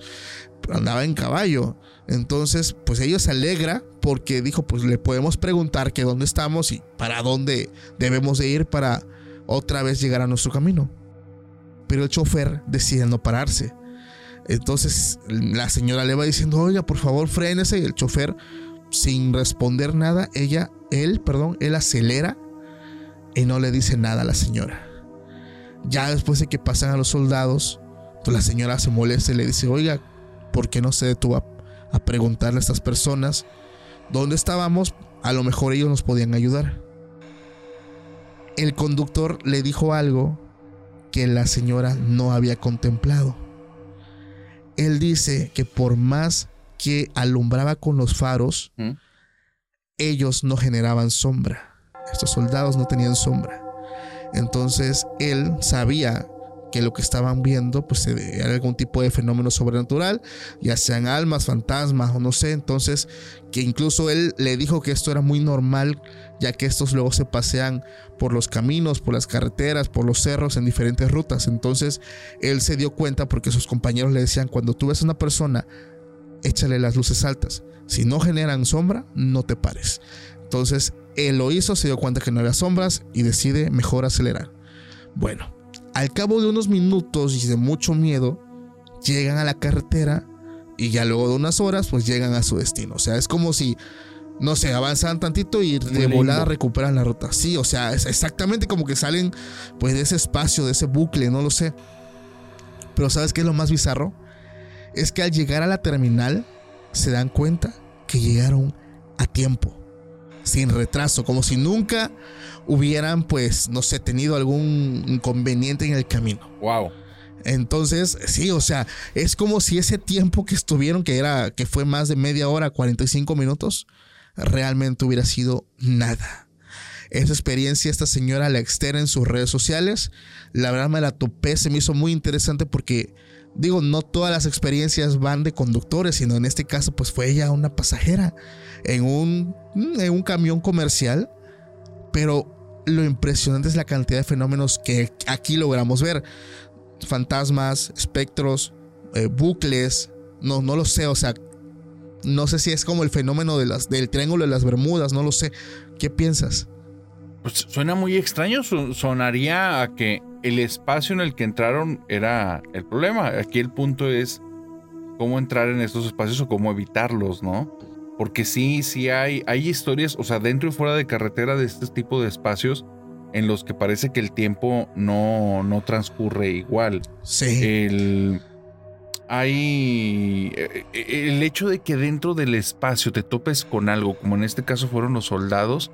pero andaba en caballo. Entonces, pues ella se alegra porque dijo, pues le podemos preguntar que dónde estamos y para dónde debemos de ir para otra vez llegar a nuestro camino. Pero el chofer decide no pararse. Entonces la señora le va diciendo, oiga, por favor, frénese. Y el chofer, sin responder nada, ella, él, perdón, él acelera y no le dice nada a la señora. Ya después de que pasan a los soldados, pues la señora se molesta y le dice, oiga, ¿por qué no se detuvo a, a preguntarle a estas personas dónde estábamos? A lo mejor ellos nos podían ayudar. El conductor le dijo algo que la señora no había contemplado. Él dice que por más que alumbraba con los faros, ¿Mm? ellos no generaban sombra. Estos soldados no tenían sombra. Entonces él sabía que lo que estaban viendo pues era algún tipo de fenómeno sobrenatural, ya sean almas, fantasmas o no sé. Entonces que incluso él le dijo que esto era muy normal, ya que estos luego se pasean por los caminos, por las carreteras, por los cerros en diferentes rutas. Entonces él se dio cuenta porque sus compañeros le decían, cuando tú ves a una persona, échale las luces altas. Si no generan sombra, no te pares. Entonces él lo hizo, se dio cuenta que no había sombras y decide mejor acelerar. Bueno, al cabo de unos minutos y de mucho miedo, llegan a la carretera y ya luego de unas horas, pues llegan a su destino. O sea, es como si, no sé, avanzan tantito y de volada recuperan la ruta. Sí, o sea, es exactamente como que salen pues de ese espacio, de ese bucle, no lo sé. Pero ¿sabes qué es lo más bizarro? Es que al llegar a la terminal se dan cuenta que llegaron a tiempo, sin retraso, como si nunca hubieran pues, no sé, tenido algún inconveniente en el camino. Wow. Entonces, sí, o sea, es como si ese tiempo que estuvieron, que era, que fue más de media hora, 45 minutos, realmente hubiera sido nada. Esa experiencia, esta señora la externa en sus redes sociales. La verdad me la topé, se me hizo muy interesante porque, digo, no todas las experiencias van de conductores, sino en este caso, pues fue ella una pasajera en un, en un camión comercial. Pero lo impresionante es la cantidad de fenómenos que aquí logramos ver fantasmas, espectros, eh, bucles, no, no lo sé, o sea, no sé si es como el fenómeno de las, del triángulo de las Bermudas, no lo sé. ¿Qué piensas? Pues suena muy extraño, sonaría a que el espacio en el que entraron era el problema. Aquí el punto es cómo entrar en estos espacios o cómo evitarlos, ¿no? Porque sí, sí hay, hay historias, o sea, dentro y fuera de carretera de este tipo de espacios en los que parece que el tiempo no, no transcurre igual. Sí. El, hay eh, eh, el hecho de que dentro del espacio te topes con algo, como en este caso fueron los soldados,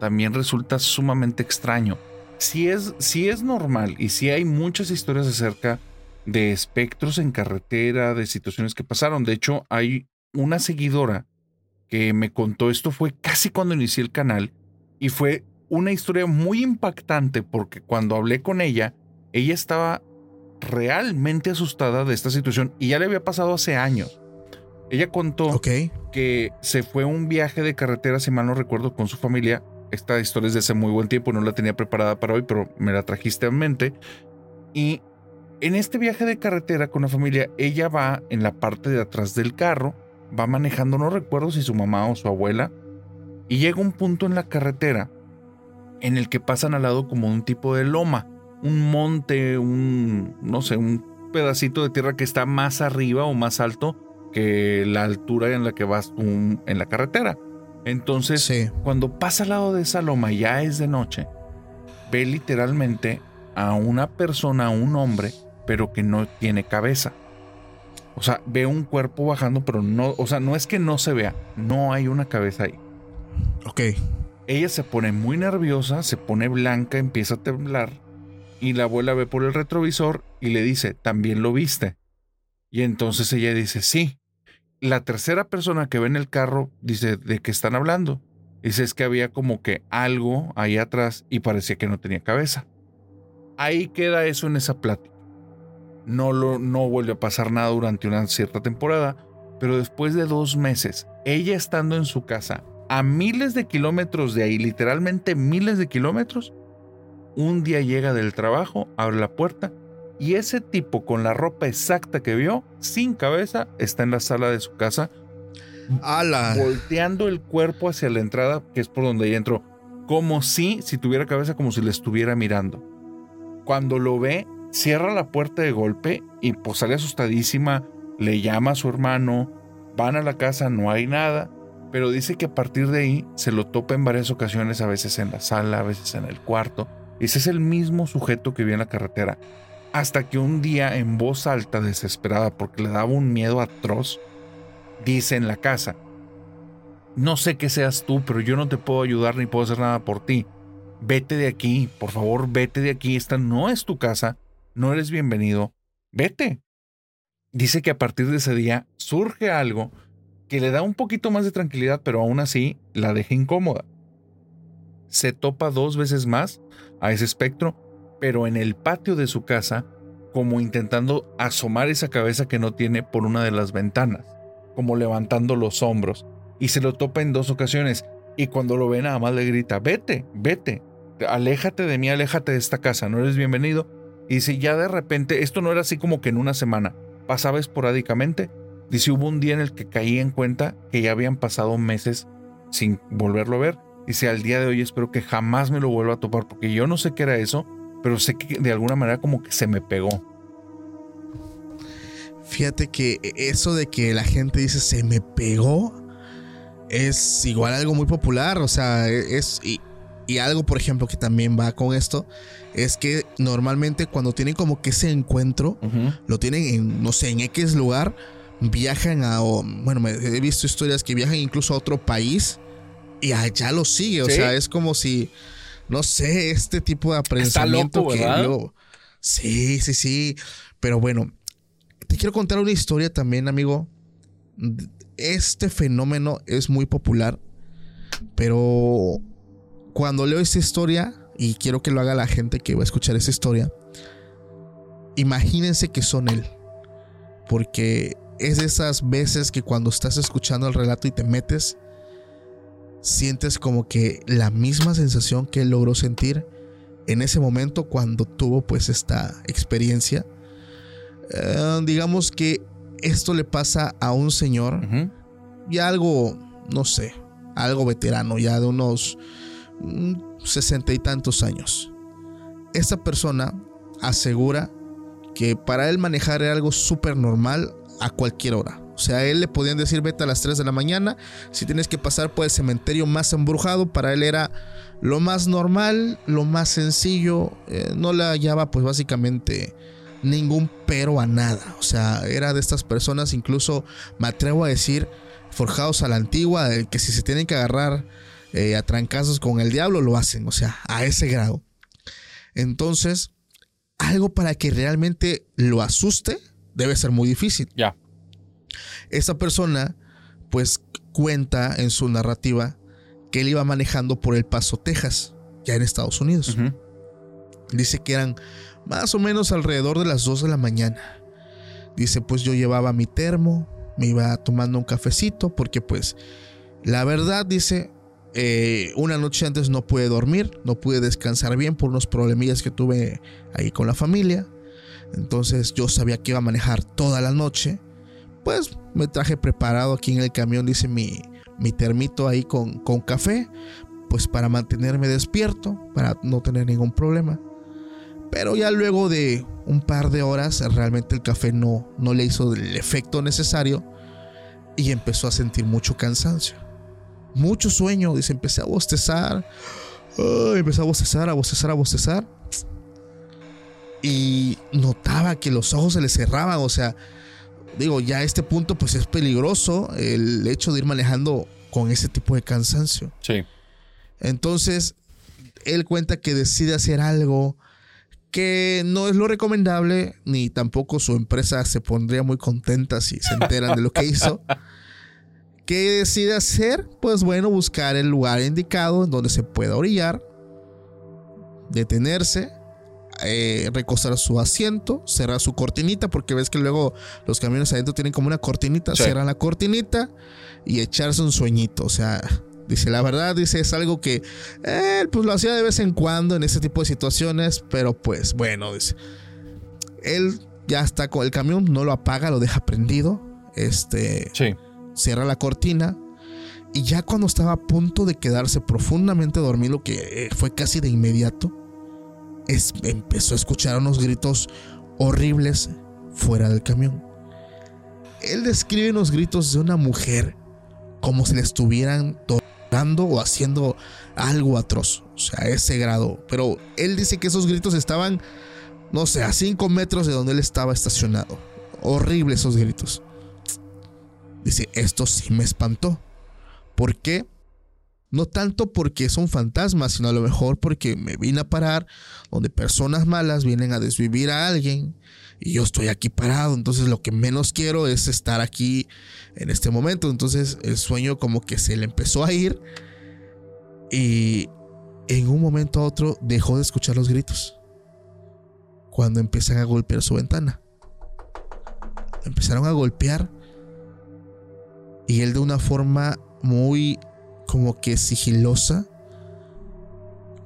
también resulta sumamente extraño. Si es, si es normal y si hay muchas historias acerca de espectros en carretera, de situaciones que pasaron. De hecho, hay una seguidora que me contó esto fue casi cuando inicié el canal y fue una historia muy impactante porque cuando hablé con ella, ella estaba realmente asustada de esta situación y ya le había pasado hace años. Ella contó que se fue a un viaje de carretera, si mal no recuerdo, con su familia. Esta historia es de hace muy buen tiempo, no la tenía preparada para hoy, pero me la trajiste en mente. Y en este viaje de carretera con la familia, ella va en la parte de atrás del carro, va manejando, no recuerdo si su mamá o su abuela, y llega un punto en la carretera en el que pasan al lado como un tipo de loma, un monte, un, no sé, un pedacito de tierra que está más arriba o más alto que la altura en la que vas en la carretera. Entonces, Sí. cuando pasa al lado de esa loma, ya es de noche, ve literalmente a una persona, a un hombre, pero que no tiene cabeza. O sea, ve un cuerpo bajando, pero no, o sea, no es que no se vea, no hay una cabeza ahí. Ok. Ella se pone muy nerviosa, se pone blanca, empieza a temblar y la abuela ve por el retrovisor y le dice, ¿también lo viste? Y entonces ella dice, sí. La tercera persona que ve en el carro dice, ¿de qué están hablando? Dice, es que había como que algo ahí atrás y parecía que no tenía cabeza. Ahí queda eso en esa plática. No, lo, no vuelve a pasar nada durante una cierta temporada, pero después de dos meses, ella estando en su casa, a miles de kilómetros de ahí, literalmente miles de kilómetros, un día llega del trabajo, abre la puerta y ese tipo con la ropa exacta que vio, sin cabeza, está en la sala de su casa, volteando el cuerpo hacia la entrada, que es por donde ella entró, como si, si tuviera cabeza, como si le estuviera mirando. Cuando lo ve, cierra la puerta de golpe y pues sale asustadísima, le llama a su hermano, van a la casa, no hay nada, pero dice que a partir de ahí se lo topa en varias ocasiones, a veces en la sala, a veces en el cuarto. Ese es el mismo sujeto que vio en la carretera. Hasta que un día, en voz alta, desesperada, porque le daba un miedo atroz, dice en la casa, no sé qué seas tú, pero yo no te puedo ayudar ni puedo hacer nada por ti. Vete de aquí, por favor, vete de aquí. Esta no es tu casa, no eres bienvenido. Vete. Dice que a partir de ese día surge algo que le da un poquito más de tranquilidad, pero aún así la deja incómoda. Se topa dos veces más a ese espectro, pero en el patio de su casa, como intentando asomar esa cabeza que no tiene por una de las ventanas, como levantando los hombros, y se lo topa en dos ocasiones, y cuando lo ve nada más le grita, vete, vete, aléjate de mí, aléjate de esta casa, no eres bienvenido. Y dice, ya de repente, esto no era así como que en una semana, pasaba esporádicamente. Dice, hubo un día en el que caí en cuenta que ya habían pasado meses sin volverlo a ver. Dice, al día de hoy espero que jamás me lo vuelva a topar, porque yo no sé qué era eso, pero sé que de alguna manera como que se me pegó. Fíjate que eso de que la gente dice se me pegó es igual algo muy popular, o sea, es y, y algo por ejemplo que también va con esto es que normalmente cuando tienen como que ese encuentro lo tienen en no sé, en X lugar, viajan a o, bueno, me- he visto historias que viajan incluso a otro país y allá lo sigue, o Sí. sea, es como si no sé, este tipo de aprensamiento loco, que yo- Sí, sí, sí, pero bueno, te quiero contar una historia también, amigo. Este fenómeno es muy popular, pero cuando leo esta historia, y quiero que lo haga la gente que va a escuchar esa historia, imagínense que son él. Porque es de esas veces que cuando estás escuchando el relato y te metes, sientes como que la misma sensación que él logró sentir en ese momento cuando tuvo pues esta experiencia. Eh, digamos que esto le pasa a un señor Ujú. ya algo, no sé, algo veterano, ya de unos mm, sesenta y tantos años. Esta persona asegura que para él manejar era algo súper normal a cualquier hora. O sea, a él le podían decir vete a las 3 de la mañana, si tienes que pasar por el cementerio más embrujado, para él era lo más normal, lo más sencillo, eh, no le hallaba pues básicamente ningún pero a nada. O sea, era de estas personas, incluso me atrevo a decir, forjados a la antigua, de que si se tienen que agarrar eh, a trancazos con el diablo, lo hacen. O sea, a ese grado. Entonces, algo para que realmente lo asuste debe ser muy difícil. Ya. Esta persona, pues, cuenta en su narrativa que él iba manejando por El Paso, Texas, ya en Estados Unidos. Dice que eran más o menos alrededor de las 2 de la mañana. Dice, pues yo llevaba mi termo, me iba tomando un cafecito, porque pues la verdad, dice, eh, una noche antes no pude dormir, no pude descansar bien por unos problemillas que tuve ahí con la familia. Entonces yo sabía que iba a manejar toda la noche. Pues me traje preparado aquí en el camión, dice mi, mi termito ahí con, con café, pues para mantenerme despierto, para no tener ningún problema. Pero ya luego de un par de horas, realmente el café no, no le hizo el efecto necesario y empezó a sentir mucho cansancio. Mucho sueño, dice, empecé a bostezar. Ay, empecé a bostezar, a bostezar, a bostezar. Y notaba que los ojos se le cerraban, o sea, digo, ya a este punto pues es peligroso el hecho de ir manejando con ese tipo de cansancio. Sí. Entonces, él cuenta que decide hacer algo que no es lo recomendable, ni tampoco su empresa se pondría muy contenta si se enteran de lo que hizo. ¿Qué decide hacer? Pues bueno, buscar el lugar indicado en donde se pueda orillar, detenerse, eh, recostar su asiento, cerrar su cortinita, porque ves que luego los camiones adentro tienen como una cortinita, Sí. cerrar la cortinita y echarse un sueñito. O sea, Dice, la verdad, dice, es algo que él pues lo hacía de vez en cuando en ese tipo de situaciones, pero pues bueno, dice. Él ya está con el camión, no lo apaga, lo deja prendido. Este. Sí. Cierra la cortina. Y ya cuando estaba a punto de quedarse profundamente dormido, que eh, fue casi de inmediato, empezó a escuchar unos gritos horribles fuera del camión. Él describe unos gritos de una mujer como si le estuvieran tocando o haciendo algo atroz. O sea, a ese grado. Pero él dice que esos gritos estaban, no sé, a 5 metros de donde él estaba estacionado. Horrible esos gritos. Dice, esto sí me espantó. ¿Por qué? No tanto porque son fantasmas, sino a lo mejor porque me vine a parar donde personas malas vienen a desvivir a alguien y yo estoy aquí parado. Entonces lo que menos quiero es estar aquí en este momento. Entonces el sueño como que se le empezó a ir y en un momento a otro dejó de escuchar los gritos. Cuando empiezan a golpear su ventana. Empezaron a golpear y él de una forma muy como que sigilosa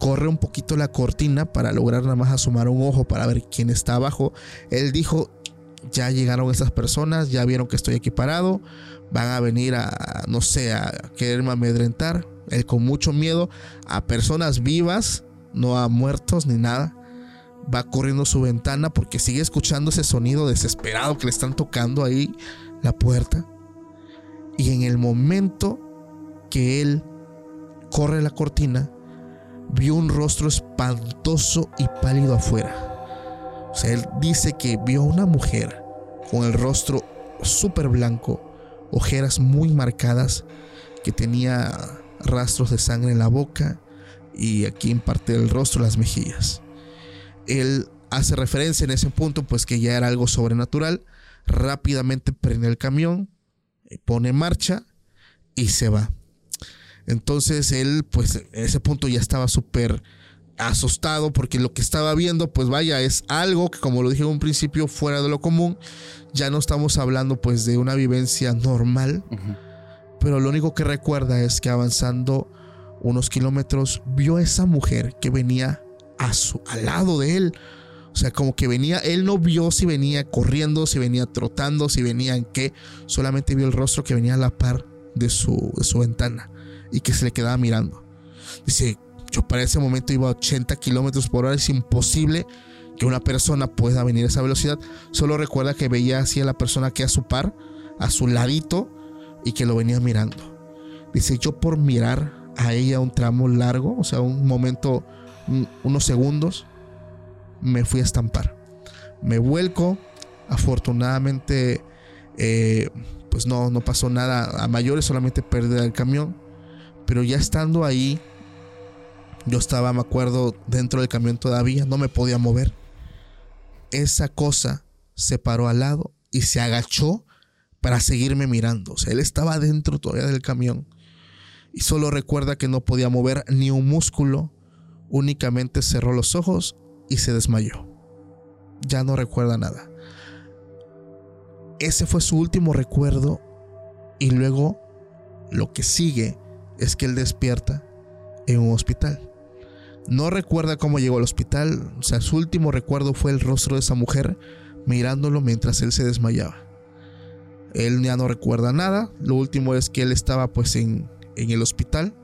corre un poquito la cortina para lograr nada más asomar un ojo para ver quién está abajo. Él dijo, ya llegaron esas personas, ya vieron que estoy aquí parado, van a venir a, no sé, a quererme amedrentar. Él con mucho miedo a personas vivas, no a muertos ni nada. Va corriendo su ventana porque sigue escuchando ese sonido desesperado que le están tocando ahí la puerta. Y en el momento que él corre la cortina, vio un rostro espantoso y pálido afuera. O sea, él dice que vio a una mujer con el rostro súper blanco, ojeras muy marcadas, que tenía rastros de sangre en la boca y aquí en parte del rostro las mejillas. Él hace referencia en ese punto pues que ya era algo sobrenatural, rápidamente prende el camión, pone en marcha y se va. Entonces él, pues en ese punto ya estaba súper asustado porque lo que estaba viendo, pues vaya, es algo que como lo dije en un principio, fuera de lo común. Ya no estamos hablando pues de una vivencia normal, pero lo único que recuerda es que avanzando unos kilómetros vio a esa mujer que venía a su, al lado de él. O sea, como que venía, él no vio si venía corriendo, si venía trotando, si venía en qué, solamente vio el rostro que venía a la par de su, de su ventana y que se le quedaba mirando. Dice, yo para ese momento iba a 80 kilómetros por hora, es imposible que una persona pueda venir a esa velocidad. Solo recuerda que veía así a la persona que a su par, a su ladito, y que lo venía mirando. Dice, yo por mirar a ella un tramo largo, o sea, un momento, unos segundos, me fui a estampar. Me vuelco, afortunadamente, eh, pues no, no pasó nada a mayores, solamente pérdida del camión. Pero ya estando ahí, yo estaba, me acuerdo, dentro del camión todavía, no me podía mover. Esa cosa se paró al lado y se agachó para seguirme mirando. O sea, él estaba dentro todavía del camión. Y solo recuerda que no podía mover ni un músculo. Únicamente cerró los ojos y se desmayó. Ya no recuerda nada. Ese fue su último recuerdo. Y luego lo que sigue es que él despierta en un hospital. No recuerda cómo llegó al hospital, o sea, su último recuerdo fue el rostro de esa mujer mirándolo mientras él se desmayaba. Él ya no recuerda nada, lo último es que él estaba pues en, en el hospital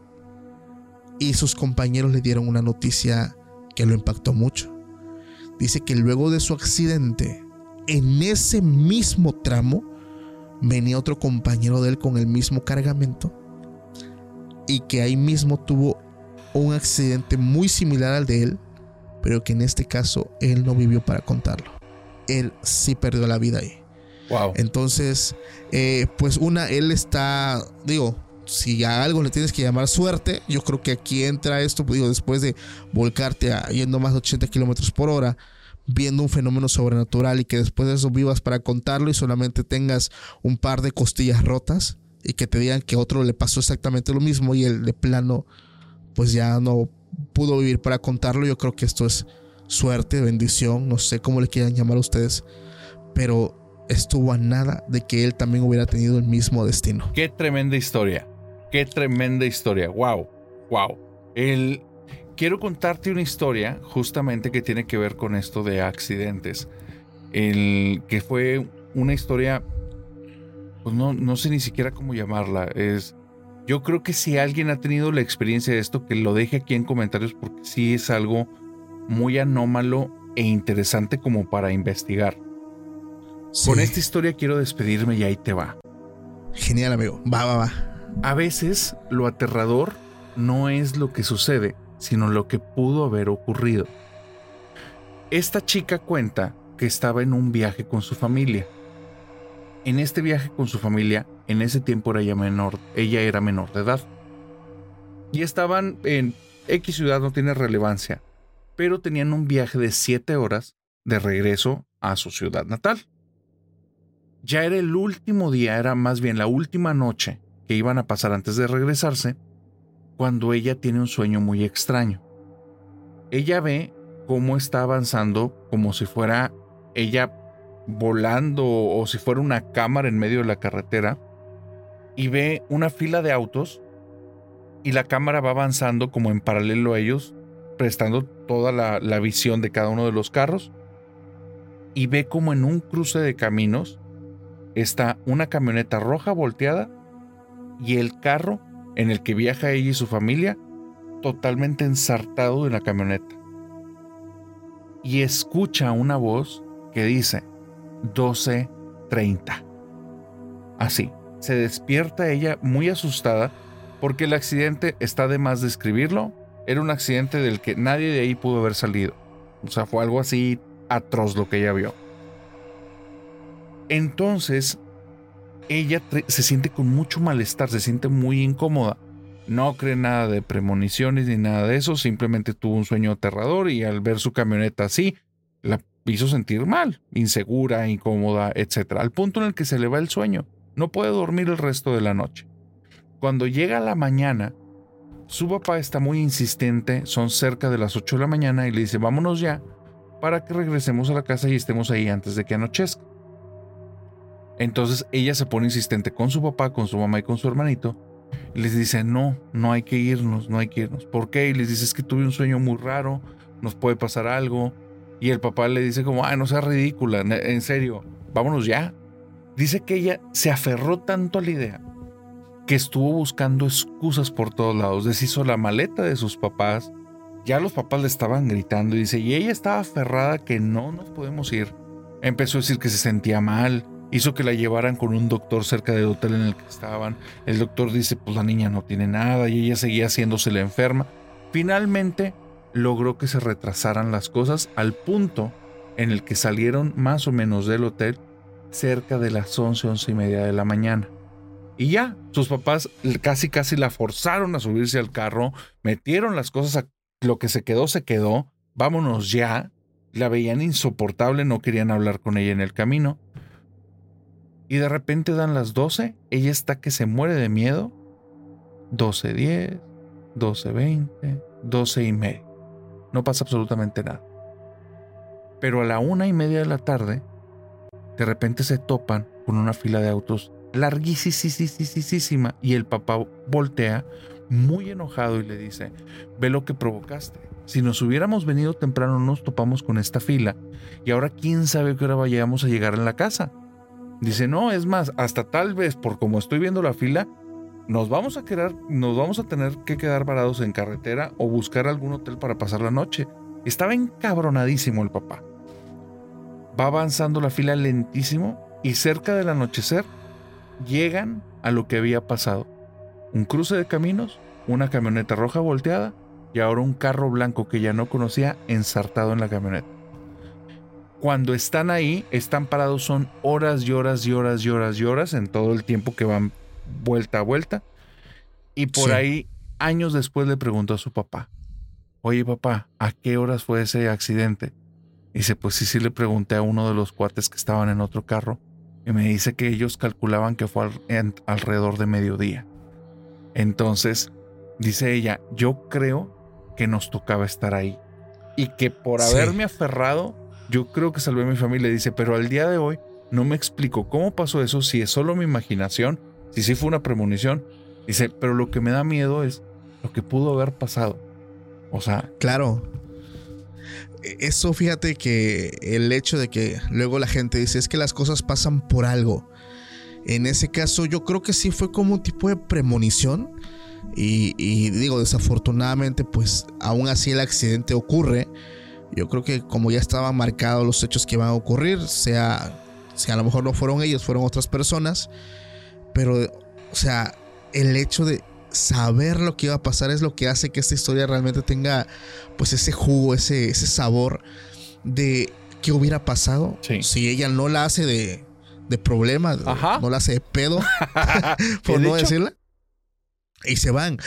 y sus compañeros le dieron una noticia que lo impactó mucho. Dice que luego de su accidente, en ese mismo tramo, venía otro compañero de él con el mismo cargamento y que ahí mismo tuvo un accidente muy similar al de él, pero que en este caso él no vivió para contarlo. Él sí perdió la vida ahí. Wow. Entonces, eh, pues una, él está, digo, si a algo le tienes que llamar suerte, yo creo que aquí entra esto, digo, después de volcarte a yendo más de 80 kilómetros por hora, viendo un fenómeno sobrenatural y que después de eso vivas para contarlo y solamente tengas un par de costillas rotas, y que te digan que otro le pasó exactamente lo mismo y el de plano pues ya no pudo vivir para contarlo. Yo creo que esto es suerte, bendición, no sé cómo le quieran llamar a ustedes, pero estuvo a nada de que él también hubiera tenido el mismo destino. Qué tremenda historia. Qué tremenda historia. Wow, wow. El, quiero contarte una historia justamente que tiene que ver con esto de accidentes. El que fue una historia, pues no, no sé ni siquiera cómo llamarla. Es, yo creo que si alguien ha tenido la experiencia de esto, que lo deje aquí en comentarios porque sí es algo muy anómalo e interesante como para investigar. Con esta historia quiero despedirme y ahí te va. Genial, amigo. Va, va, va. A veces lo aterrador no es lo que sucede, sino lo que pudo haber ocurrido. Esta chica cuenta que estaba en un viaje con su familia. En este viaje con su familia, en ese tiempo era ella menor, ella era menor de edad. Y estaban en X ciudad, no tiene relevancia, pero tenían un viaje de 7 horas de regreso a su ciudad natal. Ya era el último día, era más bien la última noche que iban a pasar antes de regresarse, cuando ella tiene un sueño muy extraño. Ella ve cómo está avanzando como si fuera ella volando o si fuera una cámara en medio de la carretera y ve una fila de autos y la cámara va avanzando como en paralelo a ellos, prestando toda la, visión de cada uno de los carros y ve como en un cruce de caminos está una camioneta roja volteada y el carro en el que viaja ella y su familia totalmente ensartado en la camioneta. Y escucha una voz que dice 12.30. Así, se despierta ella muy asustada porque el accidente está de más describirlo. Era un accidente del que nadie de ahí pudo haber salido. O sea, fue algo así atroz lo que ella vio. Entonces, ella se siente con mucho malestar, se siente muy incómoda. No cree nada de premoniciones ni nada de eso, simplemente tuvo un sueño aterrador y al ver su camioneta así, la hizo sentir mal, insegura, incómoda, etc. Al punto en el que se le va el sueño. No puede dormir el resto de la noche. Cuando llega la mañana, su papá está muy insistente, son cerca de las 8 de la mañana y le dice, vámonos ya, para que regresemos a la casa y estemos ahí antes de que anochezca. Entonces ella se pone insistente con su papá, con su mamá y con su hermanito. Y les dice, no, no hay que irnos, no hay que irnos. ¿Por qué? Y les dice, es que tuve un sueño muy raro, nos puede pasar algo. Y el papá le dice como, ay, no sea ridícula, en serio, vámonos ya. Dice que ella se aferró tanto a la idea que estuvo buscando excusas por todos lados. Deshizo la maleta de sus papás. Ya los papás le estaban gritando y dice, y ella estaba aferrada que no nos podemos ir. Empezó a decir que se sentía mal, hizo que la llevaran con un doctor cerca del hotel en el que estaban. El doctor dice, pues la niña no tiene nada y ella seguía haciéndose la enferma. Finalmente logró que se retrasaran las cosas al punto en el que salieron más o menos del hotel cerca de las 11, 11 y media de la mañana. Y ya, sus papás casi casi la forzaron a subirse al carro, metieron las cosas a lo que se quedó, se quedó, vámonos ya. La veían insoportable, no querían hablar con ella en el camino. Y de repente dan las 12, ella está que se muere de miedo. 12.10, 12.20, 12 y media. No pasa absolutamente nada. Pero a la una y media de la tarde, de repente se topan con una fila de autos larguísima y el papá voltea muy enojado y le dice, ve lo que provocaste. Si nos hubiéramos venido temprano nos topamos con esta fila y ahora quién sabe qué hora vayamos a llegar en la casa. Dice, no, es más, hasta tal vez por como estoy viendo la fila, nos vamos a quedar, nos vamos a tener que quedar parados en carretera o buscar algún hotel para pasar la noche. Estaba encabronadísimo el papá. Va avanzando la fila lentísimo y cerca del anochecer llegan a lo que había pasado. Un cruce de caminos, una camioneta roja volteada y ahora un carro blanco que ya no conocía ensartado en la camioneta cuando están ahí, están parados, son horas y horas y horas y horas y horas en todo el tiempo que van vuelta a vuelta. Y por ahí, años después, le preguntó a su papá, oye papá, ¿a qué horas fue ese accidente? Y dice, pues sí, sí le pregunté a uno de los cuates que estaban en otro carro y me dice que ellos calculaban que fue alrededor de mediodía. Entonces, dice ella, yo creo que nos tocaba estar ahí y que por haberme aferrado yo creo que salvé a mi familia. Dice, pero al día de hoy no me explico cómo pasó eso, si es solo mi imaginación, si sí fue una premonición, Dice, pero lo que me da miedo es lo que pudo haber pasado. O sea, Claro. E- Eso fíjate que el hecho de que luego la gente dice es que las cosas pasan por algo. En ese caso yo creo que sí fue como un tipo de premonición. Y, y digo, desafortunadamente pues aún así el accidente ocurre. Yo creo que como ya estaban marcados los hechos que van a ocurrir, sea, sea a lo mejor no fueron ellos, fueron otras personas. Pero, o sea, el hecho de saber lo que iba a pasar es lo que hace que esta historia realmente tenga pues ese jugo, ese, ese sabor de qué hubiera pasado Sí. si ella no la hace de, de problema, Ajá. no la hace de pedo, por no hecho- decirla. Y se van.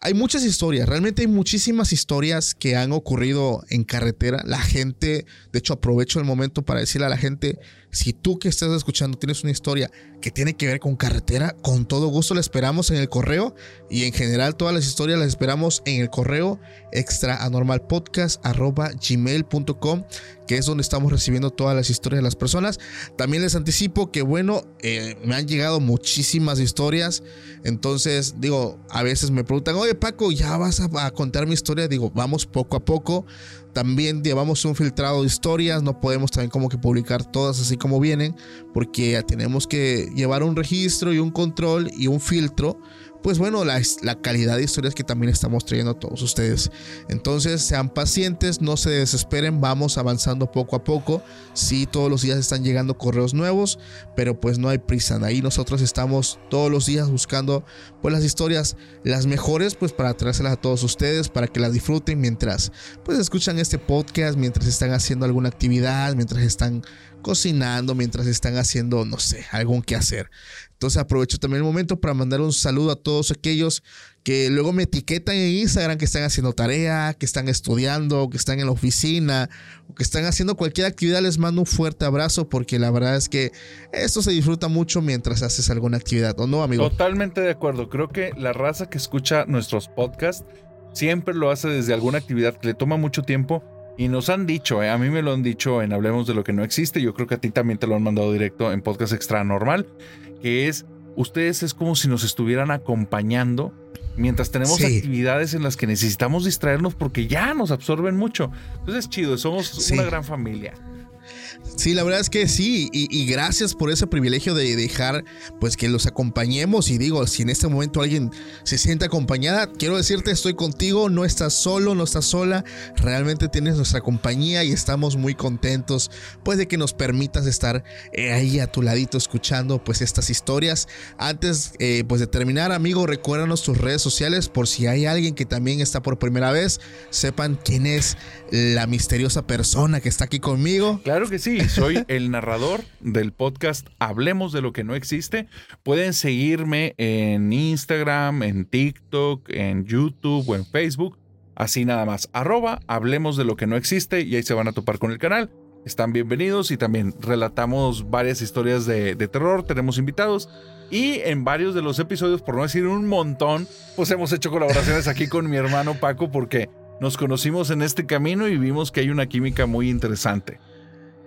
Hay muchas historias, realmente hay muchísimas historias que han ocurrido en carretera. La gente, de hecho aprovecho el momento para decirle a la gente, si tú que estás escuchando tienes una historia que tiene que ver con carretera, con todo gusto la esperamos en el correo y en general todas las historias las esperamos en el correo extraanormalpodcast.gmail.com que es donde estamos recibiendo todas las historias de las personas. También les anticipo que bueno, eh, me han llegado muchísimas historias. Entonces, digo, a veces me preguntan, oye Paco, ¿ya vas a, a contar mi historia? Digo, vamos poco a poco. También llevamos un filtrado de historias, no podemos también como que publicar todas así como vienen, porque tenemos que llevar un registro y un control y un filtro. Pues bueno, la, calidad de historias que también estamos trayendo a todos ustedes. Entonces, sean pacientes, no se desesperen, vamos avanzando poco a poco. Sí, todos los días están llegando correos nuevos, pero pues no hay prisa. Ahí nosotros estamos todos los días buscando pues las historias las mejores pues para traérselas a todos ustedes para que las disfruten mientras pues escuchan este podcast, mientras están haciendo alguna actividad, mientras están cocinando, mientras están haciendo no sé, algún que hacer. Entonces aprovecho también el momento para mandar un saludo a todos aquellos que luego me etiquetan en Instagram que están haciendo tarea, que están estudiando, que están en la oficina, o que están haciendo cualquier actividad. Les mando un fuerte abrazo porque la verdad es que esto se disfruta mucho mientras haces alguna actividad, ¿o no, amigo? Totalmente de acuerdo. Creo que la raza que escucha nuestros podcasts siempre lo hace desde alguna actividad que le toma mucho tiempo. Y nos han dicho, eh, a mí me lo han dicho en Hablemos de lo que no existe. Yo creo que a ti también te lo han mandado directo en Podcast Extra Normal. Que es, ustedes es como si nos estuvieran acompañando mientras tenemos Sí. actividades en las que necesitamos distraernos porque ya nos absorben mucho. Entonces es chido, somos Sí. una gran familia. Sí, la verdad es que sí, y, gracias por ese privilegio de dejar pues que los acompañemos y digo, si en este momento alguien se siente acompañada, quiero decirte, estoy contigo, no estás solo, no estás sola, realmente tienes nuestra compañía y estamos muy contentos pues de que nos permitas estar eh, ahí a tu ladito escuchando pues estas historias. Antes eh, pues de terminar, amigo, recuérdanos tus redes sociales por si hay alguien que también está por primera vez, sepan quién es la misteriosa persona que está aquí conmigo. Claro que sí, soy el narrador del podcast Hablemos de lo que no existe. Pueden seguirme en Instagram, en TikTok, en YouTube o en Facebook. Así nada más, arroba Hablemos de lo que no existe y ahí se van a topar con el canal. Están bienvenidos y también relatamos varias historias de, de terror, tenemos invitados. Y en varios de los episodios, por no decir un montón, pues hemos hecho colaboraciones aquí con mi hermano Paco porque nos conocimos en este camino y vimos que hay una química muy interesante.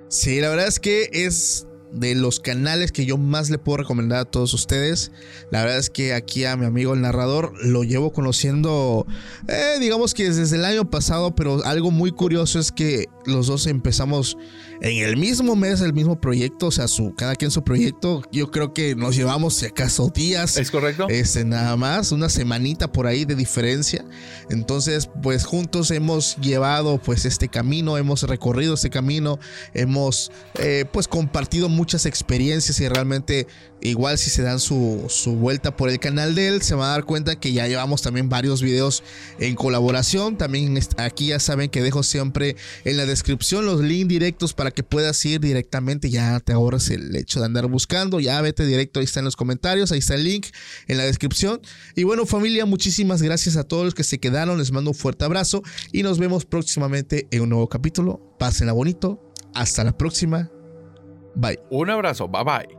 Sí, la verdad es que es de los canales que yo más le puedo recomendar a todos ustedes. La verdad es que aquí a mi amigo el narrador lo llevo conociendo, eh, digamos que desde el año pasado, pero algo muy curioso es que los dos empezamos en el mismo mes, el mismo proyecto, o sea, su, cada quien su proyecto. Yo creo que nos llevamos, si acaso, días. ¿Es correcto? Este, nada más, una semanita por ahí de diferencia. Entonces, pues juntos hemos llevado pues este camino, hemos recorrido este camino, hemos eh, pues compartido muchas experiencias y realmente igual si se dan su, su vuelta por el canal de él, se van a dar cuenta que ya llevamos también varios videos en colaboración. También aquí ya saben que dejo siempre en la descripción los links directos para que puedas ir directamente, ya te ahorras el hecho de andar buscando, ya vete directo, ahí está en los comentarios, ahí está el link en la descripción. Y bueno familia, muchísimas gracias a todos los que se quedaron, les mando un fuerte abrazo y nos vemos próximamente en un nuevo capítulo. Pásenla bonito, hasta la próxima, bye. Un abrazo, bye bye.